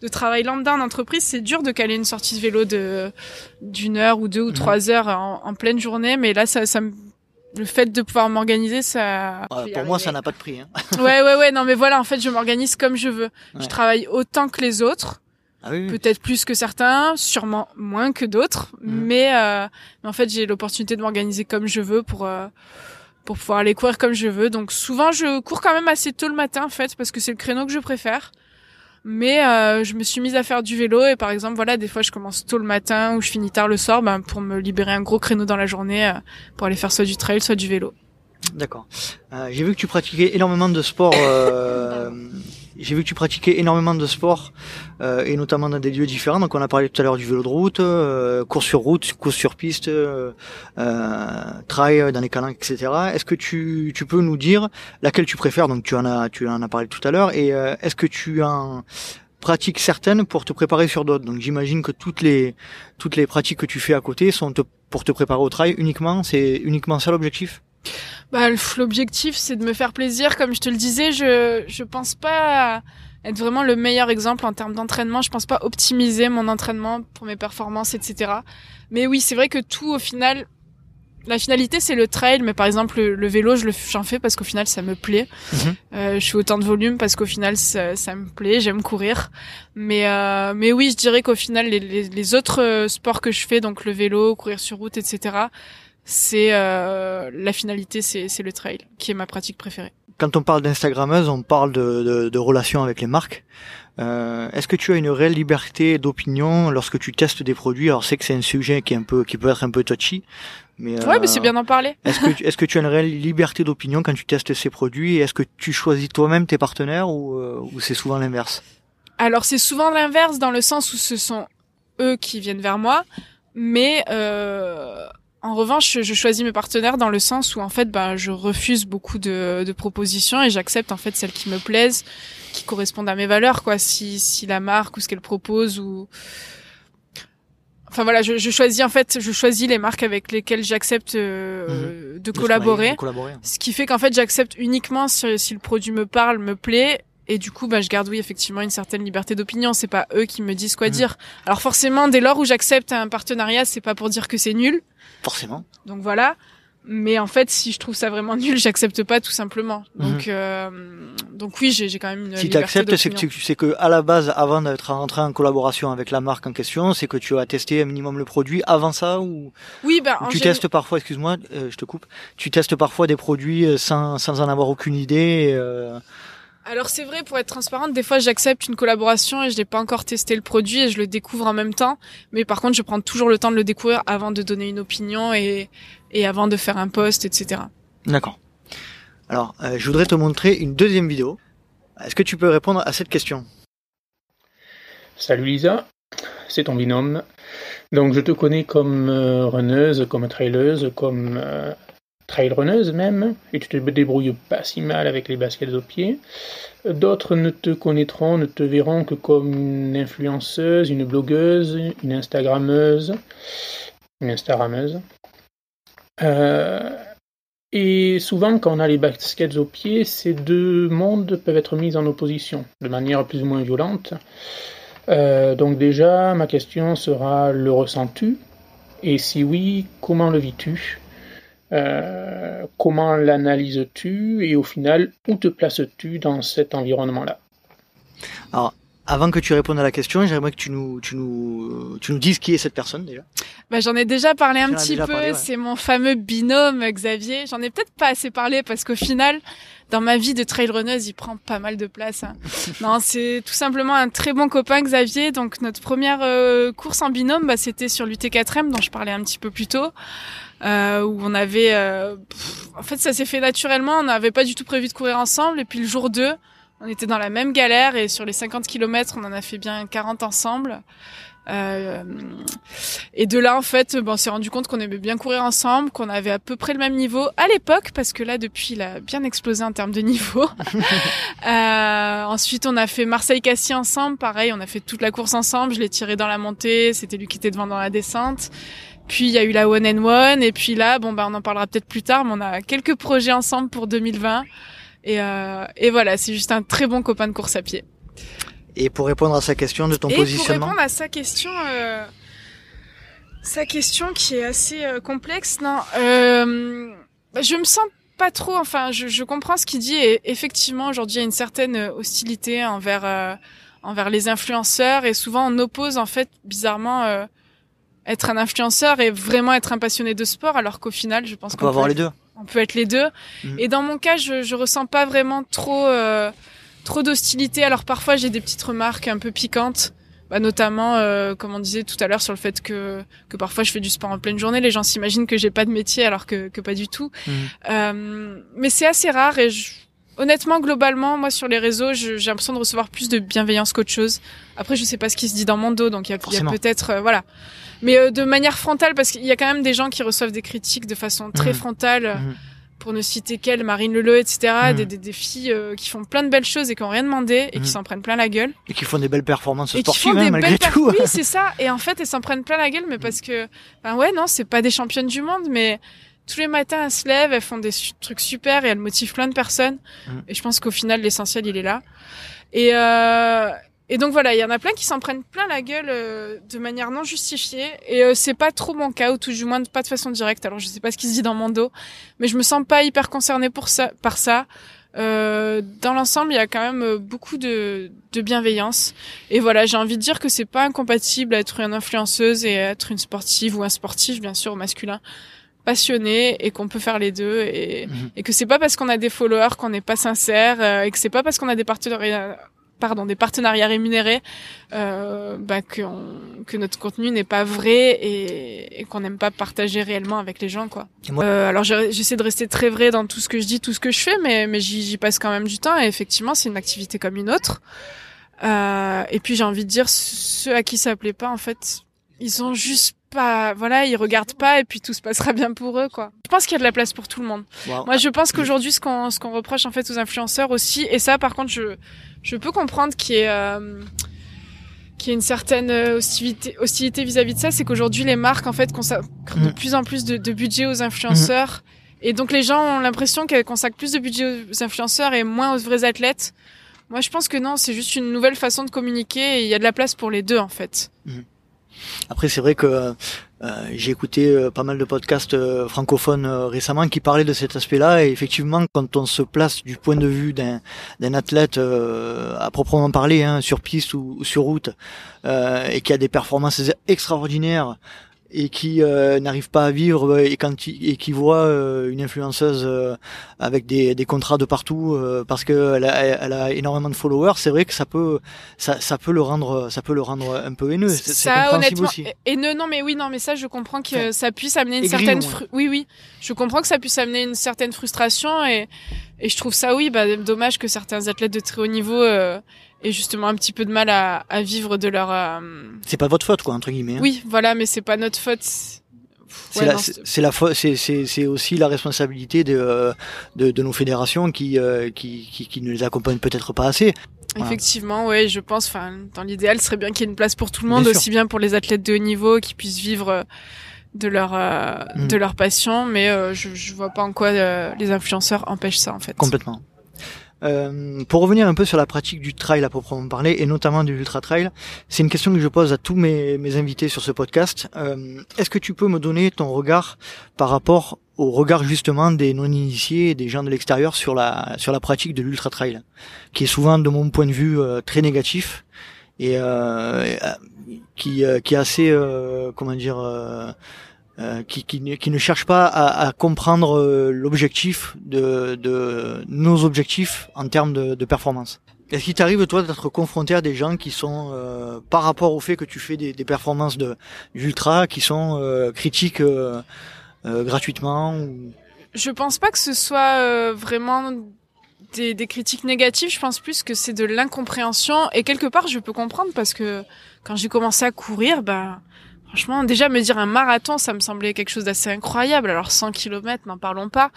S1: de travail lambda en entreprise c'est dur de caler une sortie de vélo de d'une heure ou deux ou mhm. trois heures en, pleine journée mais là ça, ça me le fait de pouvoir m'organiser, ça.
S2: pour moi, ça n'a pas de prix. Hein. [LAUGHS]
S1: ouais, ouais, ouais. Non, mais voilà, en fait, je m'organise comme je veux. Je travaille autant que les autres. Ah oui, Peut-être plus que certains, sûrement moins que d'autres, mhm. mais, euh, mais en fait, j'ai l'opportunité de m'organiser comme je veux pour euh, pour pouvoir aller courir comme je veux. Donc souvent je cours quand même assez tôt le matin en fait parce que c'est le créneau que je préfère. Mais euh, je me suis mise à faire du vélo et par exemple voilà des fois je commence tôt le matin ou je finis tard le soir ben, pour me libérer un gros créneau dans la journée euh, pour aller faire soit du trail soit du vélo.
S2: D'accord. Euh, j'ai vu que tu pratiquais énormément de sport [LAUGHS] j'ai vu que tu pratiquais énormément de sport euh, et notamment dans des lieux différents. Donc on a parlé tout à l'heure du vélo de route, euh, course sur route, course sur piste, euh, euh trail dans les calanques, etc. Est-ce que tu, tu peux nous dire laquelle tu préfères? Donc tu en as tu en as parlé tout à l'heure. Et euh, est-ce que tu en pratiques certaines pour te préparer sur d'autres? Donc j'imagine que toutes les toutes les pratiques que tu fais à côté sont pour te préparer au trail uniquement. C'est uniquement ça l'objectif?
S1: Bah, l'objectif, c'est de me faire plaisir. Comme je te le disais, je je pense pas être vraiment le meilleur exemple en termes d'entraînement. Je pense pas optimiser mon entraînement pour mes performances, etc. Mais oui, c'est vrai que tout, au final, la finalité, c'est le trail. Mais par exemple, le, vélo, je le j'en fais parce qu'au final, ça me plaît. Mhm. Euh, je fais autant de volume parce qu'au final, ça, ça, me plaît. J'aime courir. Mais euh, mais oui, je dirais qu'au final, les, les, les autres sports que je fais, donc le vélo, courir sur route, etc c'est euh, la finalité, c'est le trail, qui est ma pratique préférée.
S2: Quand on parle d'Instagrammeuse, on parle de, de, de, relations avec les marques. Euh, Est-ce que tu as une réelle liberté d'opinion lorsque tu testes des produits? Alors, c'est que c'est un sujet qui est un peu, qui peut être un peu touchy,
S1: mais ouais, mais c'est bien d'en parler.
S2: Est-ce que est-ce que tu as une réelle liberté d'opinion quand tu testes ces produits? Est-ce que tu choisis toi-même tes partenaires ou, euh, ou c'est souvent l'inverse?
S1: Alors, c'est souvent l'inverse dans le sens où ce sont eux qui viennent vers moi, mais euh, en revanche, je choisis mes partenaires dans le sens où en fait, ben, je refuse beaucoup de, de propositions et j'accepte en fait celles qui me plaisent, qui correspondent à mes valeurs, quoi. Si, si la marque ou ce qu'elle propose ou Enfin voilà, je, je, choisis en fait, je choisis les marques avec lesquelles j'accepte euh, mhm. de, collaborer, Ce qui fait qu'en fait, j'accepte uniquement si, si, le produit me parle, me plaît et du coup, bah, je garde oui effectivement une certaine liberté d'opinion. C'est pas eux qui me disent quoi mm. dire. Alors forcément, dès lors où j'accepte un partenariat, c'est pas pour dire que c'est nul.
S2: Forcément.
S1: Donc voilà. Mais en fait, si je trouve ça vraiment nul, j'accepte pas tout simplement. Mm-hmm. Donc, euh, donc oui, j'ai quand même une.
S2: Si tu acceptes, c'est que sais que à la base, avant d'être rentré en collaboration avec la marque en question, c'est que tu as testé un minimum le produit avant ça ou?
S1: Oui, ben.
S2: tu testes parfois, excuse-moi, euh, je te coupe. Tu testes parfois des produits euh, sans sans en avoir aucune idée. Euh,
S1: alors c'est vrai, pour être transparente, des fois j'accepte une collaboration et je n'ai pas encore testé le produit et je le découvre en même temps. Mais par contre, je prends toujours le temps de le découvrir avant de donner une opinion et, et avant de faire un post, etc.
S2: D'accord. Alors, euh, je voudrais te montrer une deuxième vidéo. Est-ce que tu peux répondre à cette question?
S4: Salut Lisa, c'est ton binôme. Donc je te connais comme euh, runneuse, comme traileuse, comme euh, trailrunneuse même, et tu te débrouilles pas si mal avec les baskets aux pieds. D'autres ne te connaîtront, ne te verront que comme une influenceuse, une blogueuse, une instagrammeuse, une instagrammeuse. Euh, et souvent, quand on a les baskets aux pieds, ces deux mondes peuvent être mis en opposition, de manière plus ou moins violente. Euh, donc déjà, ma question sera, le ressens-tu? Et si oui, comment le vis-tu? Euh, comment l'analyses-tu et au final, où te places-tu dans cet environnement-là?
S2: Avant que tu répondes à la question, j'aimerais que tu nous, tu nous, tu nous dises qui est cette personne déjà.
S1: bah, j'en ai déjà parlé un petit peu.
S2: ouais.
S1: C'est mon fameux binôme Xavier. J'en ai peut-être pas assez parlé parce qu'au final, dans ma vie de trail runneuse, il prend pas mal de place. hein. [LAUGHS] non, c'est tout simplement un très bon copain Xavier. Donc notre première euh, course en binôme, bah, c'était sur l'UT4M dont je parlais un petit peu plus tôt. Euh, où on avait, euh, pff, en fait, ça s'est fait naturellement. On n'avait pas du tout prévu de courir ensemble. Et puis le jour 2, on était dans la même galère et sur les 50 km, on en a fait bien 40 ensemble. Euh, et de là, en fait, ben, on s'est rendu compte qu'on aimait bien courir ensemble, qu'on avait à peu près le même niveau à l'époque, parce que là, depuis, il a bien explosé en termes de niveau. [LAUGHS] euh, ensuite, on a fait Marseille-Cassis ensemble, pareil, on a fait toute la course ensemble. Je l'ai tiré dans la montée, c'était lui qui était devant dans la descente. Puis il y a eu la one and one, et puis là, bon, ben, on en parlera peut-être plus tard, mais on a quelques projets ensemble pour 2020. Et, euh, et voilà, c'est juste un très bon copain de course à pied.
S2: Et pour répondre à sa question de ton
S1: Et pour
S2: positionnement,
S1: répondre à sa question, euh, sa question qui est assez euh, complexe, non, euh, je me sens pas trop. Enfin, je, je comprends ce qu'il dit. Et effectivement, aujourd'hui, il y a une certaine euh, hostilité envers euh, envers les influenceurs, et souvent on oppose en fait bizarrement euh, être un influenceur et vraiment être un passionné de sport, alors qu'au final, je pense
S2: on
S1: qu'on
S2: peut avoir les deux.
S1: On peut être les deux.
S2: Mhm.
S1: Et dans mon cas, je, je ressens pas vraiment trop euh, trop d'hostilité. Alors parfois, j'ai des petites remarques un peu piquantes, bah, notamment, euh, comme on disait tout à l'heure, sur le fait que que parfois je fais du sport en pleine journée. Les gens s'imaginent que j'ai pas de métier, alors que que pas du tout.
S2: Mhm.
S1: Euh, mais c'est assez rare et je- honnêtement, globalement, moi sur les réseaux, j'ai l'impression de recevoir plus de bienveillance qu'autre chose. Après, je sais pas ce qui se dit dans mon dos, donc il y a, peut-être euh, voilà. Mais euh, de manière frontale, parce qu'il y a quand même des gens qui reçoivent des critiques de façon très
S2: Mhm.
S1: frontale.
S2: Mhm.
S1: pour ne citer qu'elle, Marine Leleu, etc.,
S2: Mhm.
S1: des, des, des filles euh, qui font plein de belles choses et qui ont rien demandé et qui s'en prennent plein la guelle.
S2: Et qui font des belles performances
S1: et qui
S2: sportives,
S1: font
S2: hein,
S1: des
S2: malgré
S1: belles
S2: tout.
S1: Oui, c'est ça. Et en fait, elles s'en prennent plein la gueule, mais parce que, ben ouais, non, c'est pas des championnes du monde, mais tous les matins, elles se lèvent, elles font des trucs super et elles motivent plein de personnes. Et je pense qu'au final, l'essentiel, il est là. Et, euh, et donc voilà, il y en a plein qui s'en prennent plein la gueule euh, de manière non justifiée. Et euh, c'est pas trop mon cas, ou tout du moins pas de façon directe. Alors je sais pas ce qui se dit dans mon dos, mais je me sens pas hyper concernée pour ça, par ça. Euh, dans l'ensemble, il y a quand même euh, beaucoup de, de bienveillance. Et voilà, j'ai envie de dire que c'est pas incompatible à être une influenceuse et à être une sportive ou un sportif, bien sûr, masculin, passionné et qu'on peut faire les deux et,
S2: Mhm.
S1: et que c'est pas parce qu'on a des followers qu'on n'est pas sincère euh, et que c'est pas parce qu'on a des partenariats pardon des partenariats rémunérés euh, bah, que, on- que notre contenu n'est pas vrai et, et qu'on n'aime pas partager réellement avec les gens quoi.
S2: Moi-
S1: Euh, alors j'essaie de rester très vrai dans tout ce que je dis, tout ce que je fais, mais mais j'y j'y passe quand même du temps et effectivement c'est une activité comme une autre. Euh, et puis j'ai envie de dire ceux à qui ça plaît pas en fait ils ont juste pas voilà ils regardent pas et puis tout se passera bien pour eux quoi. Je pense qu'il y a de la place pour tout le monde.
S2: Wow.
S1: Moi, je pense qu'aujourd'hui, ce qu'on ce qu'on reproche en fait aux influenceurs aussi, et ça, par contre, je je peux comprendre qu'il y ait euh, qu'il y ait une certaine euh, hostilité hostilité vis-à-vis de ça, c'est qu'aujourd'hui, les marques en fait consacrent de
S2: Mhm.
S1: plus en plus de, de budget aux influenceurs, et donc les gens ont l'impression qu'elles consacrent plus de budget aux influenceurs et moins aux vrais athlètes. Moi, je pense que non, c'est juste une nouvelle façon de communiquer, et il y a de la place pour les deux en fait.
S2: Après, c'est vrai que euh, j'ai écouté euh, pas mal de podcasts euh, francophones euh, récemment qui parlaient de cet aspect-là. Et effectivement, quand on se place du point de vue d'un d'un athlète euh, à proprement parler, hein, sur piste ou, ou sur route, euh, et qui a des performances extraordinaires et qui euh, n'arrive pas à vivre euh, et quand il- et qui voit euh, une influenceuse euh, avec des, des contrats de partout euh, parce que elle a, elle a énormément de followers, c'est vrai que ça peut ça, ça peut le rendre ça peut le rendre un peu haineux.
S1: Ça honnêtement
S2: aussi.
S1: et non non mais oui non mais ça je comprends que
S2: Enfin,
S1: ça puisse amener une
S2: aigri,
S1: certaine fru- oui oui je comprends que ça puisse amener une certaine frustration et et je trouve ça oui bah dommage que certains athlètes de très haut niveau aient justement un petit peu de mal à, à vivre de leur euh,
S2: C'est pas votre faute quoi entre guillemets. hein.
S1: oui voilà mais c'est pas notre faute
S2: C'est
S1: Ouais,
S2: la, la faute, c'est aussi la responsabilité de euh, de, de nos fédérations qui euh, qui, qui qui ne les accompagnent peut-être pas assez. Voilà.
S1: Effectivement, ouais, je pense. Enfin, dans l'idéal, ce serait bien qu'il y ait une place pour tout le monde,
S2: Bien sûr.
S1: aussi bien pour les athlètes de haut niveau qui puissent vivre euh, de leur euh,
S2: Mm.
S1: de leur passion. Mais euh, je je vois pas en quoi euh, les influenceurs empêchent ça en fait.
S2: Complètement. Euh, pour revenir un peu sur la pratique du trail à proprement parler, et notamment du ultra trail, c'est une question que je pose à tous mes, invités sur ce podcast. Euh, Est-ce que tu peux me donner ton regard par rapport au regard justement des non-initiés et des gens de l'extérieur sur la sur la pratique de l'ultra trail, qui est souvent, de mon point de vue, euh, très négatif. Et qui, qui est assez, comment dire, euh, qui, qui, qui ne cherche pas à, à comprendre euh, l'objectif de, de nos objectifs en termes de, de performance. Est-ce qu'il t'arrive toi d'être confronté à des gens qui sont, euh, par rapport au fait que tu fais des, des performances de d'ultra, qui sont euh, critiques euh, euh, gratuitement ou...
S1: Je pense pas que ce soit vraiment des, des critiques négatives. Je pense plus que c'est de l'incompréhension. Et quelque part, je peux comprendre parce que quand j'ai commencé à courir, bah, franchement, déjà me dire un marathon, ça me semblait quelque chose d'assez incroyable. Alors 100 km, n'en parlons pas.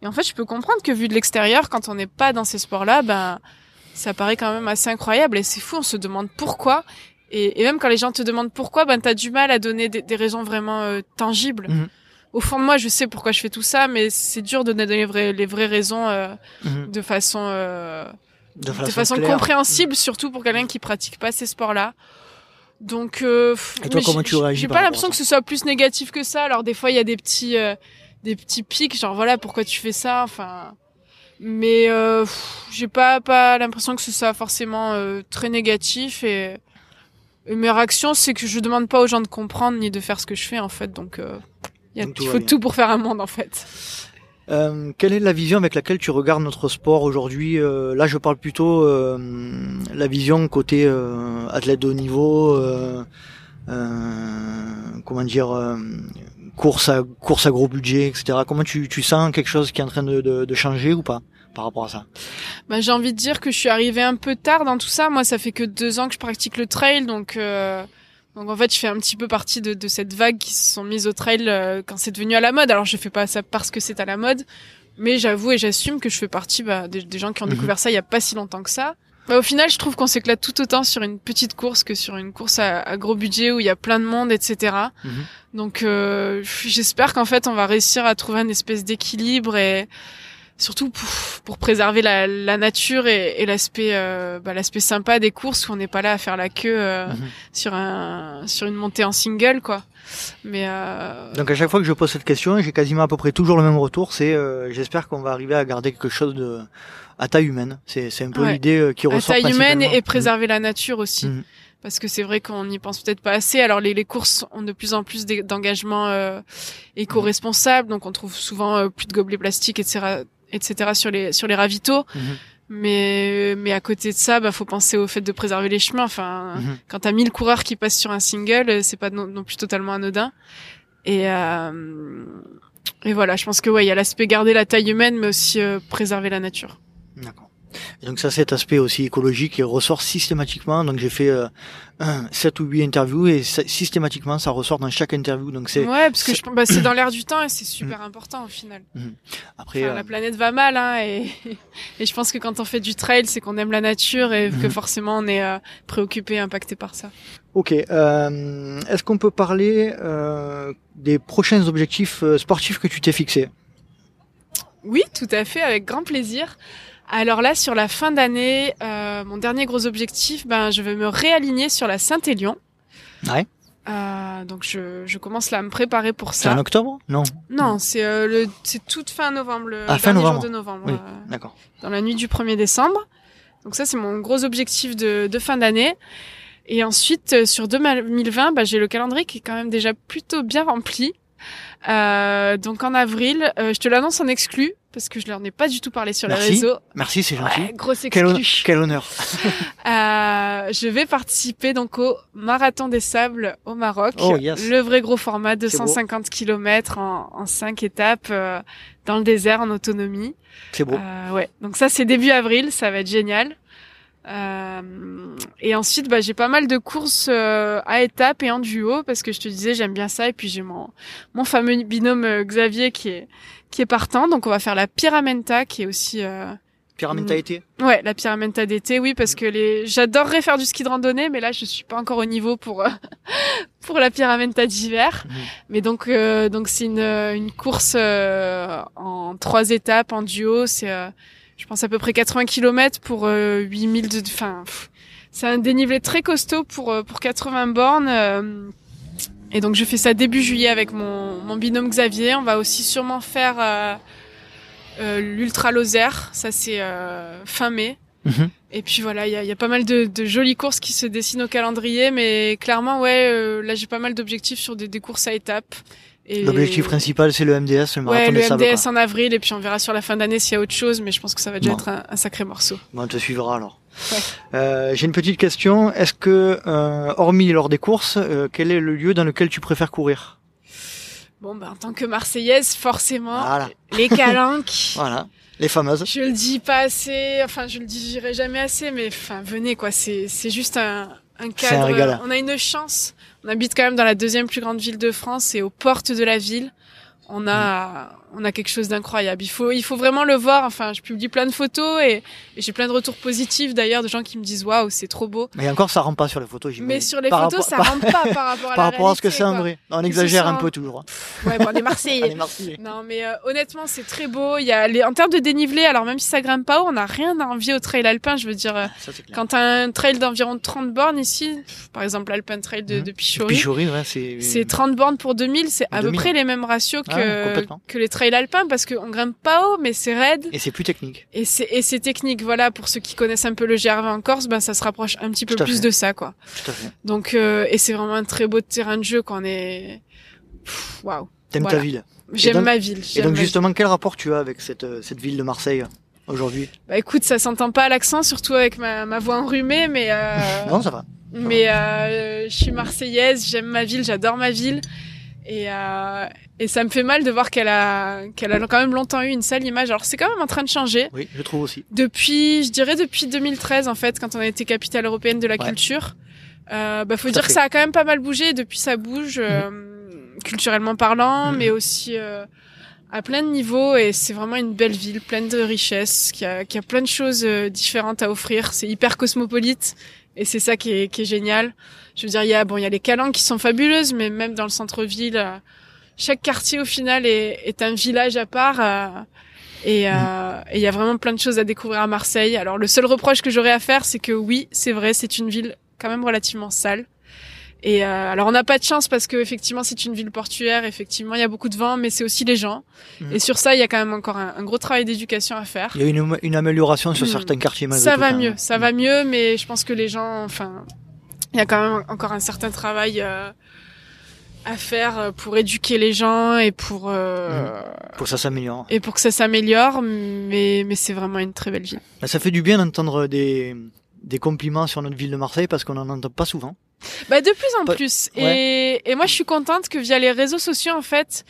S1: Et en fait, je peux comprendre que vu de l'extérieur, quand on n'est pas dans ces sports-là, ben, ça paraît quand même assez incroyable. Et c'est fou, on se demande pourquoi. Et, et même quand les gens te demandent pourquoi, ben, t'as du mal à donner des, des raisons vraiment euh, tangibles.
S2: Mhm.
S1: Au fond de moi, je sais pourquoi je fais tout ça, mais c'est dur de donner les vraies, les vraies raisons euh,
S2: Mhm.
S1: de façon, euh,
S2: de
S1: de façon compréhensible, surtout pour quelqu'un qui pratique pas ces sports-là. Donc, euh,
S2: Et toi,
S1: mais
S2: comment
S1: j'ai-
S2: tu réagis
S1: J'ai
S2: par
S1: pas l'impression que ce soit plus négatif que ça. Alors des fois, il y a des petits, euh, des petits pics, genre voilà, pourquoi tu fais ça, enfin. Mais euh, j'ai pas pas l'impression que ce soit forcément euh, très négatif et, et mes réactions, c'est que je demande pas aux gens de comprendre ni de faire ce que je fais en fait. Donc, euh, il faut
S2: bien.
S1: tout pour faire un monde en fait.
S2: Euh, quelle est la vision avec laquelle tu regardes notre sport aujourd'hui Euh, Là, je parle plutôt euh, la vision côté euh, athlète de haut niveau, euh, comment dire, course à course à gros budget, etc. Comment tu, tu sens quelque chose qui est en train de, de, de changer ou pas par rapport à ça?
S1: Bah, j'ai envie de dire que je suis arrivée un peu tard dans tout ça. Moi, ça fait que deux ans que je pratique le trail, donc donc en fait, je fais un petit peu partie de, de cette vague qui se sont mises au trail euh, quand c'est devenu à la mode. Alors, je fais pas ça parce que c'est à la mode, mais j'avoue et j'assume que je fais partie bah, des, des gens qui ont
S2: Mhm.
S1: découvert ça il y a pas si longtemps que ça. Bah, au final, je trouve qu'on s'éclate tout autant sur une petite course que sur une course à, à gros budget où il y a plein de monde, etc.
S2: Mhm.
S1: Donc, euh, j'espère qu'en fait, on va réussir à trouver une espèce d'équilibre et surtout pour, pour préserver la, la nature et, et l'aspect euh, bah, l'aspect sympa des courses où on n'est pas là à faire la queue euh,
S2: Mhm.
S1: sur un sur une montée en single quoi. Mais euh,
S2: Donc à chaque fois que je pose cette question, j'ai quasiment à peu près toujours le même retour. C'est euh, j'espère qu'on va arriver à garder quelque chose de à taille humaine. C'est c'est un peu
S1: Ouais.
S2: l'idée euh, qui
S1: à
S2: ressort
S1: taille humaine et, et préserver la nature aussi.
S2: Mhm.
S1: Parce que c'est vrai qu'on n'y pense peut-être pas assez. Alors les, les courses ont de plus en plus d'e- d'engagements euh, éco-responsables, donc on trouve souvent euh, plus de gobelets plastiques, etc., etc. sur les sur les ravitaux.
S2: Mhm.
S1: Mais mais à côté de ça, bah faut penser au fait de préserver les chemins. Enfin,
S2: Mhm.
S1: quand t'as 1000 coureurs qui passent sur un single, c'est pas non, non plus totalement anodin. Et euh, et voilà, je pense que ouais, il y a l'aspect garder la taille humaine, mais aussi euh, préserver la nature.
S2: D'accord. Et donc ça, cet aspect aussi écologique qui ressort systématiquement. Donc j'ai fait euh, un, 7 ou 8 interviews et ça- systématiquement ça ressort dans chaque interview. Donc c'est
S1: Ouais, parce que
S2: c'est-
S1: je pense- bah, c'est dans l'air du temps et c'est [COUGHS] super important au final.
S2: après
S1: Enfin,
S2: euh,
S1: La planète va mal, hein, et, [LAUGHS] et je pense que quand on fait du trail, c'est qu'on aime la nature et que
S2: Mhm.
S1: forcément on est euh, préoccupé, impacté par ça.
S2: Ok. Euh, Est-ce qu'on peut parler euh, des prochains objectifs euh, sportifs que tu t'es fixés?
S1: Oui, tout à fait, avec grand plaisir. Alors là, sur la fin d'année, euh, mon dernier gros objectif, ben, je vais me réaligner sur la Saint-Élion.
S2: Ouais.
S1: Euh, donc je, je commence là à me préparer pour
S2: C'est
S1: ça.
S2: en octobre? Non.
S1: Non, c'est euh, le, c'est toute fin novembre, le
S2: Ah, fin novembre.
S1: jour de novembre,
S2: Oui.
S1: euh,
S2: D'accord.
S1: dans la nuit du 1er décembre. Donc ça, c'est mon gros objectif de, de fin d'année. Et ensuite, euh, sur 2020, bah, j'ai le calendrier qui est quand même déjà plutôt bien rempli. Euh, donc en avril, euh, je te l'annonce en exclu parce que je leur ai pas du tout parlé sur
S2: Merci.
S1: les réseaux.
S2: Merci, c'est gentil.
S1: Ouais, grosse
S2: Quel,
S1: exclu.
S2: quel honneur. [LAUGHS]
S1: Euh, je vais participer donc au Marathon des Sables au Maroc.
S2: Oh, yes.
S1: Le vrai gros format,
S2: beau.
S1: 250 km en, en 5 étapes euh, dans le désert en autonomie.
S2: C'est beau.
S1: Euh, ouais, donc ça c'est début avril, ça va être génial. Euh, et ensuite, bah, j'ai pas mal de courses euh, à étapes et en duo parce que je te disais j'aime bien ça. Et puis j'ai mon mon fameux binôme euh, Xavier qui est qui est partant. Donc on va faire la Pyramenta qui est aussi euh,
S2: Pyramide a été.
S1: Ouais la Pyramenta d'été oui parce que les j'adorerais faire du ski de randonnée mais là je suis pas encore au niveau pour [LAUGHS] pour la Pyramenta d'hiver.
S2: Mhm.
S1: mais donc euh, donc c'est une une course euh, en trois étapes en duo. C'est euh, je pense à peu près 80 km pour euh, 8000 de enfin c'est un dénivelé très costaud pour euh, pour 80 bornes euh, et donc je fais ça début juillet avec mon mon binôme Xavier. On va aussi sûrement faire euh, euh, l'ultra Lozère. Ça c'est euh, fin mai.
S2: Mhm.
S1: Et puis voilà, il y a, y a pas mal de, de jolies courses qui se dessinent au calendrier, mais clairement, ouais, euh, là j'ai pas mal d'objectifs sur des, des courses à étapes. Et
S2: L'objectif principal, c'est le MDS, le
S1: Ouais,
S2: marathon
S1: le
S2: des sables.
S1: MDS en avril, et puis on verra sur la fin d'année s'il y a autre chose, mais je pense que ça va déjà
S2: Bon.
S1: être un, un sacré morceau.
S2: Bon, on te suivra alors.
S1: Ouais.
S2: Euh, J'ai une petite question. Est-ce que, euh, hormis lors des courses, euh, quel est le lieu dans lequel tu préfères courir?
S1: Bon, ben en tant que Marseillaise, forcément,
S2: Voilà,
S1: les [LAUGHS] calanques.
S2: voilà, les fameuses.
S1: Je le dis pas assez, enfin je le dirai jamais assez, mais enfin venez quoi, c'est c'est juste un, un cadre. on a une chance. On habite quand même dans la deuxième plus grande ville de France et aux portes de la ville. On a on a quelque chose d'incroyable. Il faut il faut vraiment le voir. Enfin, je publie plein de photos et, et j'ai plein de retours positifs d'ailleurs de gens qui me disent waouh c'est trop beau.
S2: Mais encore, ça rend pas sur les photos.
S1: Mais sur les
S2: Par
S1: photos ça [LAUGHS] rentre pas par rapport à
S2: Par
S1: la
S2: rapport à ce que c'est en vrai. On exagère un peu toujours. hein.
S1: Ouais, bon, [LAUGHS] on est Marseillais. Non, mais euh, honnêtement, c'est très beau. Il y a les... en termes de dénivelé, alors même si ça grimpe pas haut, on n'a rien à envier au trail alpin. Je veux dire, euh,
S2: Ça,
S1: quand t'as un trail d'environ 30 bornes ici, pff, par exemple l'Alpin Trail de, de Pichori,
S2: Pichori, ouais, c'est.
S1: c'est 30 bornes pour 2000, c'est à peu
S2: 2000.
S1: près les mêmes ratios
S2: Ah
S1: que, que les trails alpins parce qu'on grimpe pas haut, mais c'est raide
S2: Et c'est plus technique.
S1: et c'est et c'est technique. Voilà, pour ceux qui connaissent un peu le GRV en Corse, ben ça se rapproche un petit peu plus
S2: fait.
S1: de ça, quoi.
S2: Tout à fait.
S1: Donc euh, et c'est vraiment un très beau terrain de jeu quand on est. Waouh,
S2: T'aimes
S1: Voilà.
S2: ta ville.
S1: j'aime
S2: donc-
S1: ma ville.
S2: Et donc
S1: ville.
S2: justement, quel rapport tu as avec cette, euh, cette ville de Marseille aujourd'hui?
S1: Bah écoute, ça s'entend pas à l'accent, surtout avec ma, ma voix enrhumée, mais euh, [LAUGHS]
S2: Non, ça va.
S1: mais euh, je suis marseillaise, j'aime ma ville, j'adore ma ville, et euh, et ça me fait mal de voir qu'elle a qu'elle a quand même longtemps eu une sale image. Alors c'est quand même en train de changer
S2: Oui, je trouve aussi.
S1: depuis, je dirais depuis 2013 en fait, quand on a été capitale européenne de la
S2: Ouais.
S1: culture. Euh, bah faut dire que ça a quand même pas mal bougé. Depuis ça bouge euh, culturellement parlant,
S2: Mhm.
S1: mais aussi euh, à plein de niveaux et c'est vraiment une belle ville pleine de richesses qui a, qui a plein de choses euh, différentes à offrir. C'est hyper cosmopolite et c'est ça qui est, qui est génial. Je veux dire, il y a bon, il y a les calanques qui sont fabuleuses, mais même dans le centre-ville, euh, chaque quartier au final est, est un village à part. euh, et euh, et il y a vraiment plein de choses à découvrir à Marseille. Alors le seul reproche que j'aurais à faire, c'est que oui, c'est vrai, c'est une ville quand même relativement sale. Et euh, alors on n'a pas de chance parce que effectivement c'est une ville portuaire, effectivement il y a beaucoup de vent, mais c'est aussi les gens.
S2: Mhm.
S1: Et sur ça il y a quand même encore un, un gros travail d'éducation à faire.
S2: Il y a une, une amélioration sur
S1: Hmm.
S2: certains quartiers
S1: Ça va mieux,
S2: même.
S1: ça va mieux, mais je pense que les gens, enfin, il y a quand même encore un certain travail euh, à faire pour éduquer les gens et pour euh,
S2: Pour que ça s'améliore.
S1: et pour que ça s'améliore. Mais mais c'est vraiment une très belle ville.
S2: Bah, Ça fait du bien d'entendre des, des compliments sur notre ville de Marseille parce qu'on en entend pas souvent.
S1: Bah de plus en
S2: Pas-
S1: plus.
S2: ouais.
S1: Et, et moi je suis contente que via les réseaux sociaux en fait,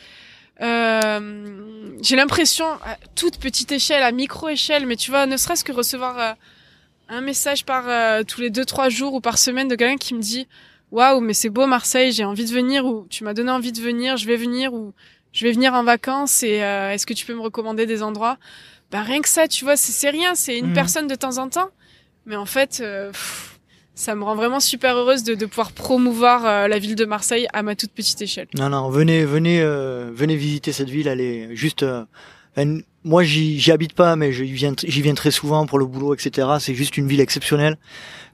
S1: euh, j'ai l'impression à toute petite échelle, à micro échelle, mais tu vois, ne serait-ce que recevoir euh, un message par euh, tous les deux trois jours ou par semaine de quelqu'un qui me dit waouh mais c'est beau Marseille, j'ai envie de venir ou tu m'as donné envie de venir, je vais venir ou je vais venir en vacances et euh, est-ce que tu peux me recommander des endroits? Bah rien que ça, tu vois, c'est rien, c'est une
S2: Mhm.
S1: personne de temps en temps, mais en fait. euh, pff, ça me rend vraiment super heureuse de, de pouvoir promouvoir euh, la ville de Marseille à ma toute petite échelle.
S2: Non, non, venez, venez, euh, venez visiter cette ville. Elle est juste. euh, moi, j'y j'y habite pas, mais j'y viens, j'y viens très souvent pour le boulot, etc. C'est juste une ville exceptionnelle.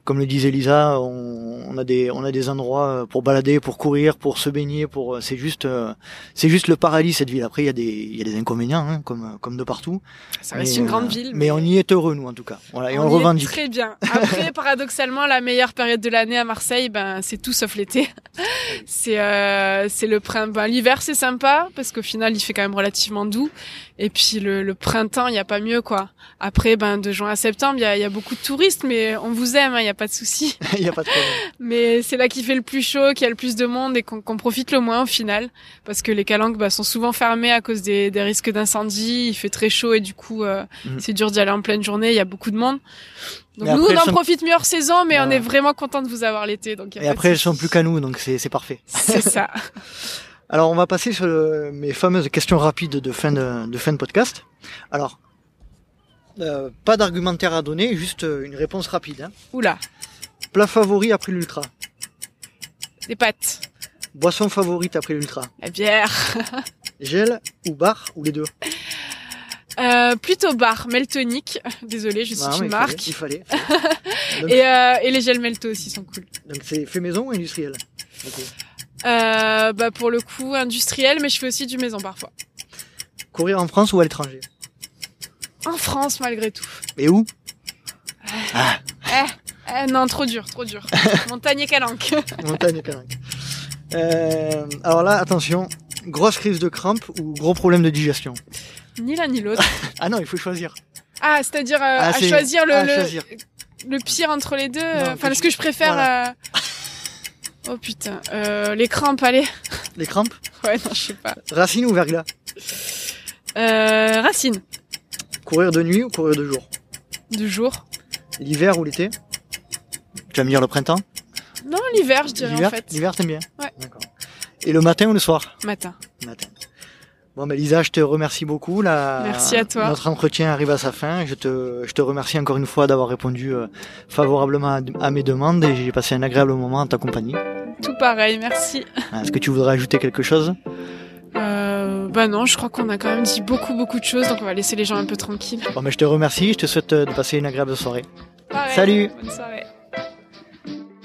S2: Comme le disait Lisa, on, on a des, on a des endroits euh, pour balader, pour courir, pour se baigner, pour. euh, C'est juste, euh, c'est juste le paradis cette ville. Après, il y a des, il y a des inconvénients, hein, comme, comme de partout.
S1: Ça reste
S2: Mais,
S1: une grande ville.
S2: Mais on y est heureux, nous, en tout cas. Voilà, et on,
S1: y
S2: le
S1: est
S2: revendique.
S1: Très bien. Après, [LAUGHS] paradoxalement, la meilleure période de l'année à Marseille, ben c'est tout sauf l'été. [LAUGHS] c'est euh, c'est le printemps. Ben, L'hiver c'est sympa parce qu'au final il fait quand même relativement doux. Et puis le, le printemps, il y a pas mieux quoi. Après, ben de juin à septembre, il y a, y a beaucoup de touristes, mais on vous aime, il y a pas de souci. [LAUGHS]
S2: il a pas de problème. [LAUGHS]
S1: Mais c'est là qu'il fait le plus chaud, qu'il y a le plus de monde et qu'on qu'on profite le moins au final. Parce que les calanques bah, sont souvent fermées à cause des, des risques d'incendie. Il fait très chaud et du coup, euh,
S2: Mhm.
S1: c'est dur d'y aller en pleine journée. Il y a beaucoup de monde. Donc
S2: Mais
S1: nous,
S2: après,
S1: on en
S2: sont-
S1: profite mieux hors saison, mais on est vraiment content de vous avoir l'été. Donc y a
S2: Et après, elles sont plus qu'à nous, donc c'est parfait.
S1: C'est ça. [LAUGHS]
S2: Alors, on va passer sur le- mes fameuses questions rapides de fin de, de fin de podcast. Alors, euh, pas d'argumentaire à donner, juste euh, une réponse rapide. hein.
S1: Oula,
S2: Plat favori après l'ultra.
S1: des pâtes,
S2: Boisson favorite après l'ultra.
S1: la bière. [LAUGHS]
S2: Gel ou bar ou les deux?
S1: Euh, plutôt bar, meltonique. Désolée, je suis
S2: Ah, mais
S1: une
S2: il
S1: marque.
S2: fallait. Il fallait. [LAUGHS] donc,
S1: Et, euh, et les gels melto aussi sont cool.
S2: donc c'est fait maison ou industriel? Ok.
S1: Euh, bah pour le coup industriel, mais je fais aussi du maison parfois.
S2: Courir en France ou à l'étranger
S1: En France malgré tout.
S2: Et où Ah.
S1: Eh, eh, non, trop dur, trop dur. [LAUGHS] Montagne et calanque.
S2: Montagne et calanque. Euh, alors là, attention, grosse crise de crampe ou gros problème de digestion.
S1: ni l'un ni l'autre. [LAUGHS]
S2: Ah non, il faut choisir.
S1: Ah, c'est-à-dire euh,
S2: Ah,
S1: à choisir le,
S2: à
S1: le,
S2: choisir.
S1: le pire entre les deux. euh, Enfin,
S2: que
S1: ce que je préfère.
S2: voilà.
S1: euh, [LAUGHS] Oh putain, euh, les crampes, allez.
S2: Les crampes [LAUGHS]
S1: Ouais, non, je sais pas.
S2: Racine ou verglas
S1: Euh, racine,
S2: Courir de nuit ou courir de jour
S1: de jour.
S2: L'hiver ou l'été Tu vas me dire le printemps
S1: Non, l'hiver, je dirais en fait.
S2: L'hiver, t'aimes bien
S1: Ouais.
S2: D'accord. Et le matin ou le soir
S1: Matin.
S2: Matin. Bon, ben Lisa, je te remercie beaucoup. Là,
S1: Merci à toi.
S2: Notre entretien arrive à sa fin. Je te, je te remercie encore une fois d'avoir répondu euh, favorablement à, à mes demandes et j'ai passé un agréable moment en ta compagnie.
S1: Tout pareil, merci.
S2: Est-ce que tu voudrais ajouter quelque chose?
S1: Euh, bah non, je crois qu'on a quand même dit beaucoup, beaucoup de choses, donc on va laisser les gens un peu tranquilles.
S2: Bon, ben je te remercie. Je te souhaite euh, de passer une agréable soirée.
S1: Pareil.
S2: Salut.
S1: Bonne soirée.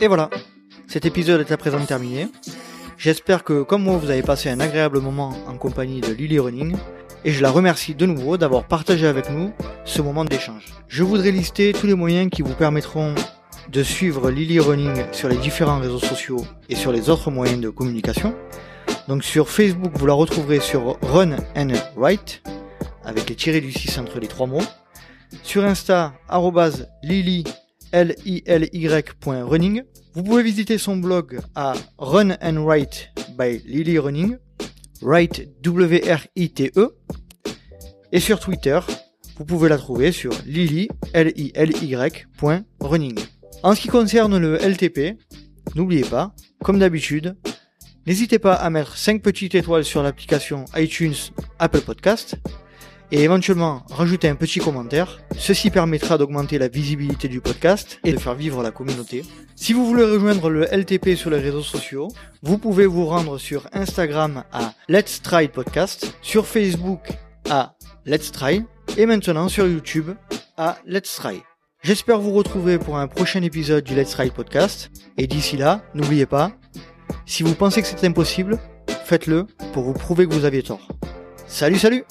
S2: Et voilà, cet épisode est à présent terminé. J'espère que, comme moi, vous avez passé un agréable moment en compagnie de Lily Running, et je la remercie de nouveau d'avoir partagé avec nous ce moment d'échange. Je voudrais lister tous les moyens qui vous permettront de suivre Lily Running sur les différents réseaux sociaux et sur les autres moyens de communication. Donc sur Facebook, vous la retrouverez sur Run and Write, avec les tirés du 6 entre les trois mots. Sur Insta, arrobase Lily, L-I-L-Y.running. Vous pouvez visiter son blog à Run and Write by Lily Running, Write W-R-I-T-E. Et sur Twitter, vous pouvez la trouver sur Lily, L-I-L-Y, point running. En ce qui concerne le LTP, n'oubliez pas, comme d'habitude, n'hésitez pas à mettre 5 petites étoiles sur l'application iTunes Apple Podcast et éventuellement rajouter un petit commentaire. Ceci permettra d'augmenter la visibilité du podcast et de faire vivre la communauté. Si vous voulez rejoindre le LTP sur les réseaux sociaux, vous pouvez vous rendre sur Instagram à Let's Try Podcast, sur Facebook à Let's Try et maintenant sur YouTube à Let's Try. J'espère vous retrouver pour un prochain épisode du Let's Try Podcast et d'ici là, n'oubliez pas, si vous pensez que c'est impossible, faites-le pour vous prouver que vous aviez tort. Salut salut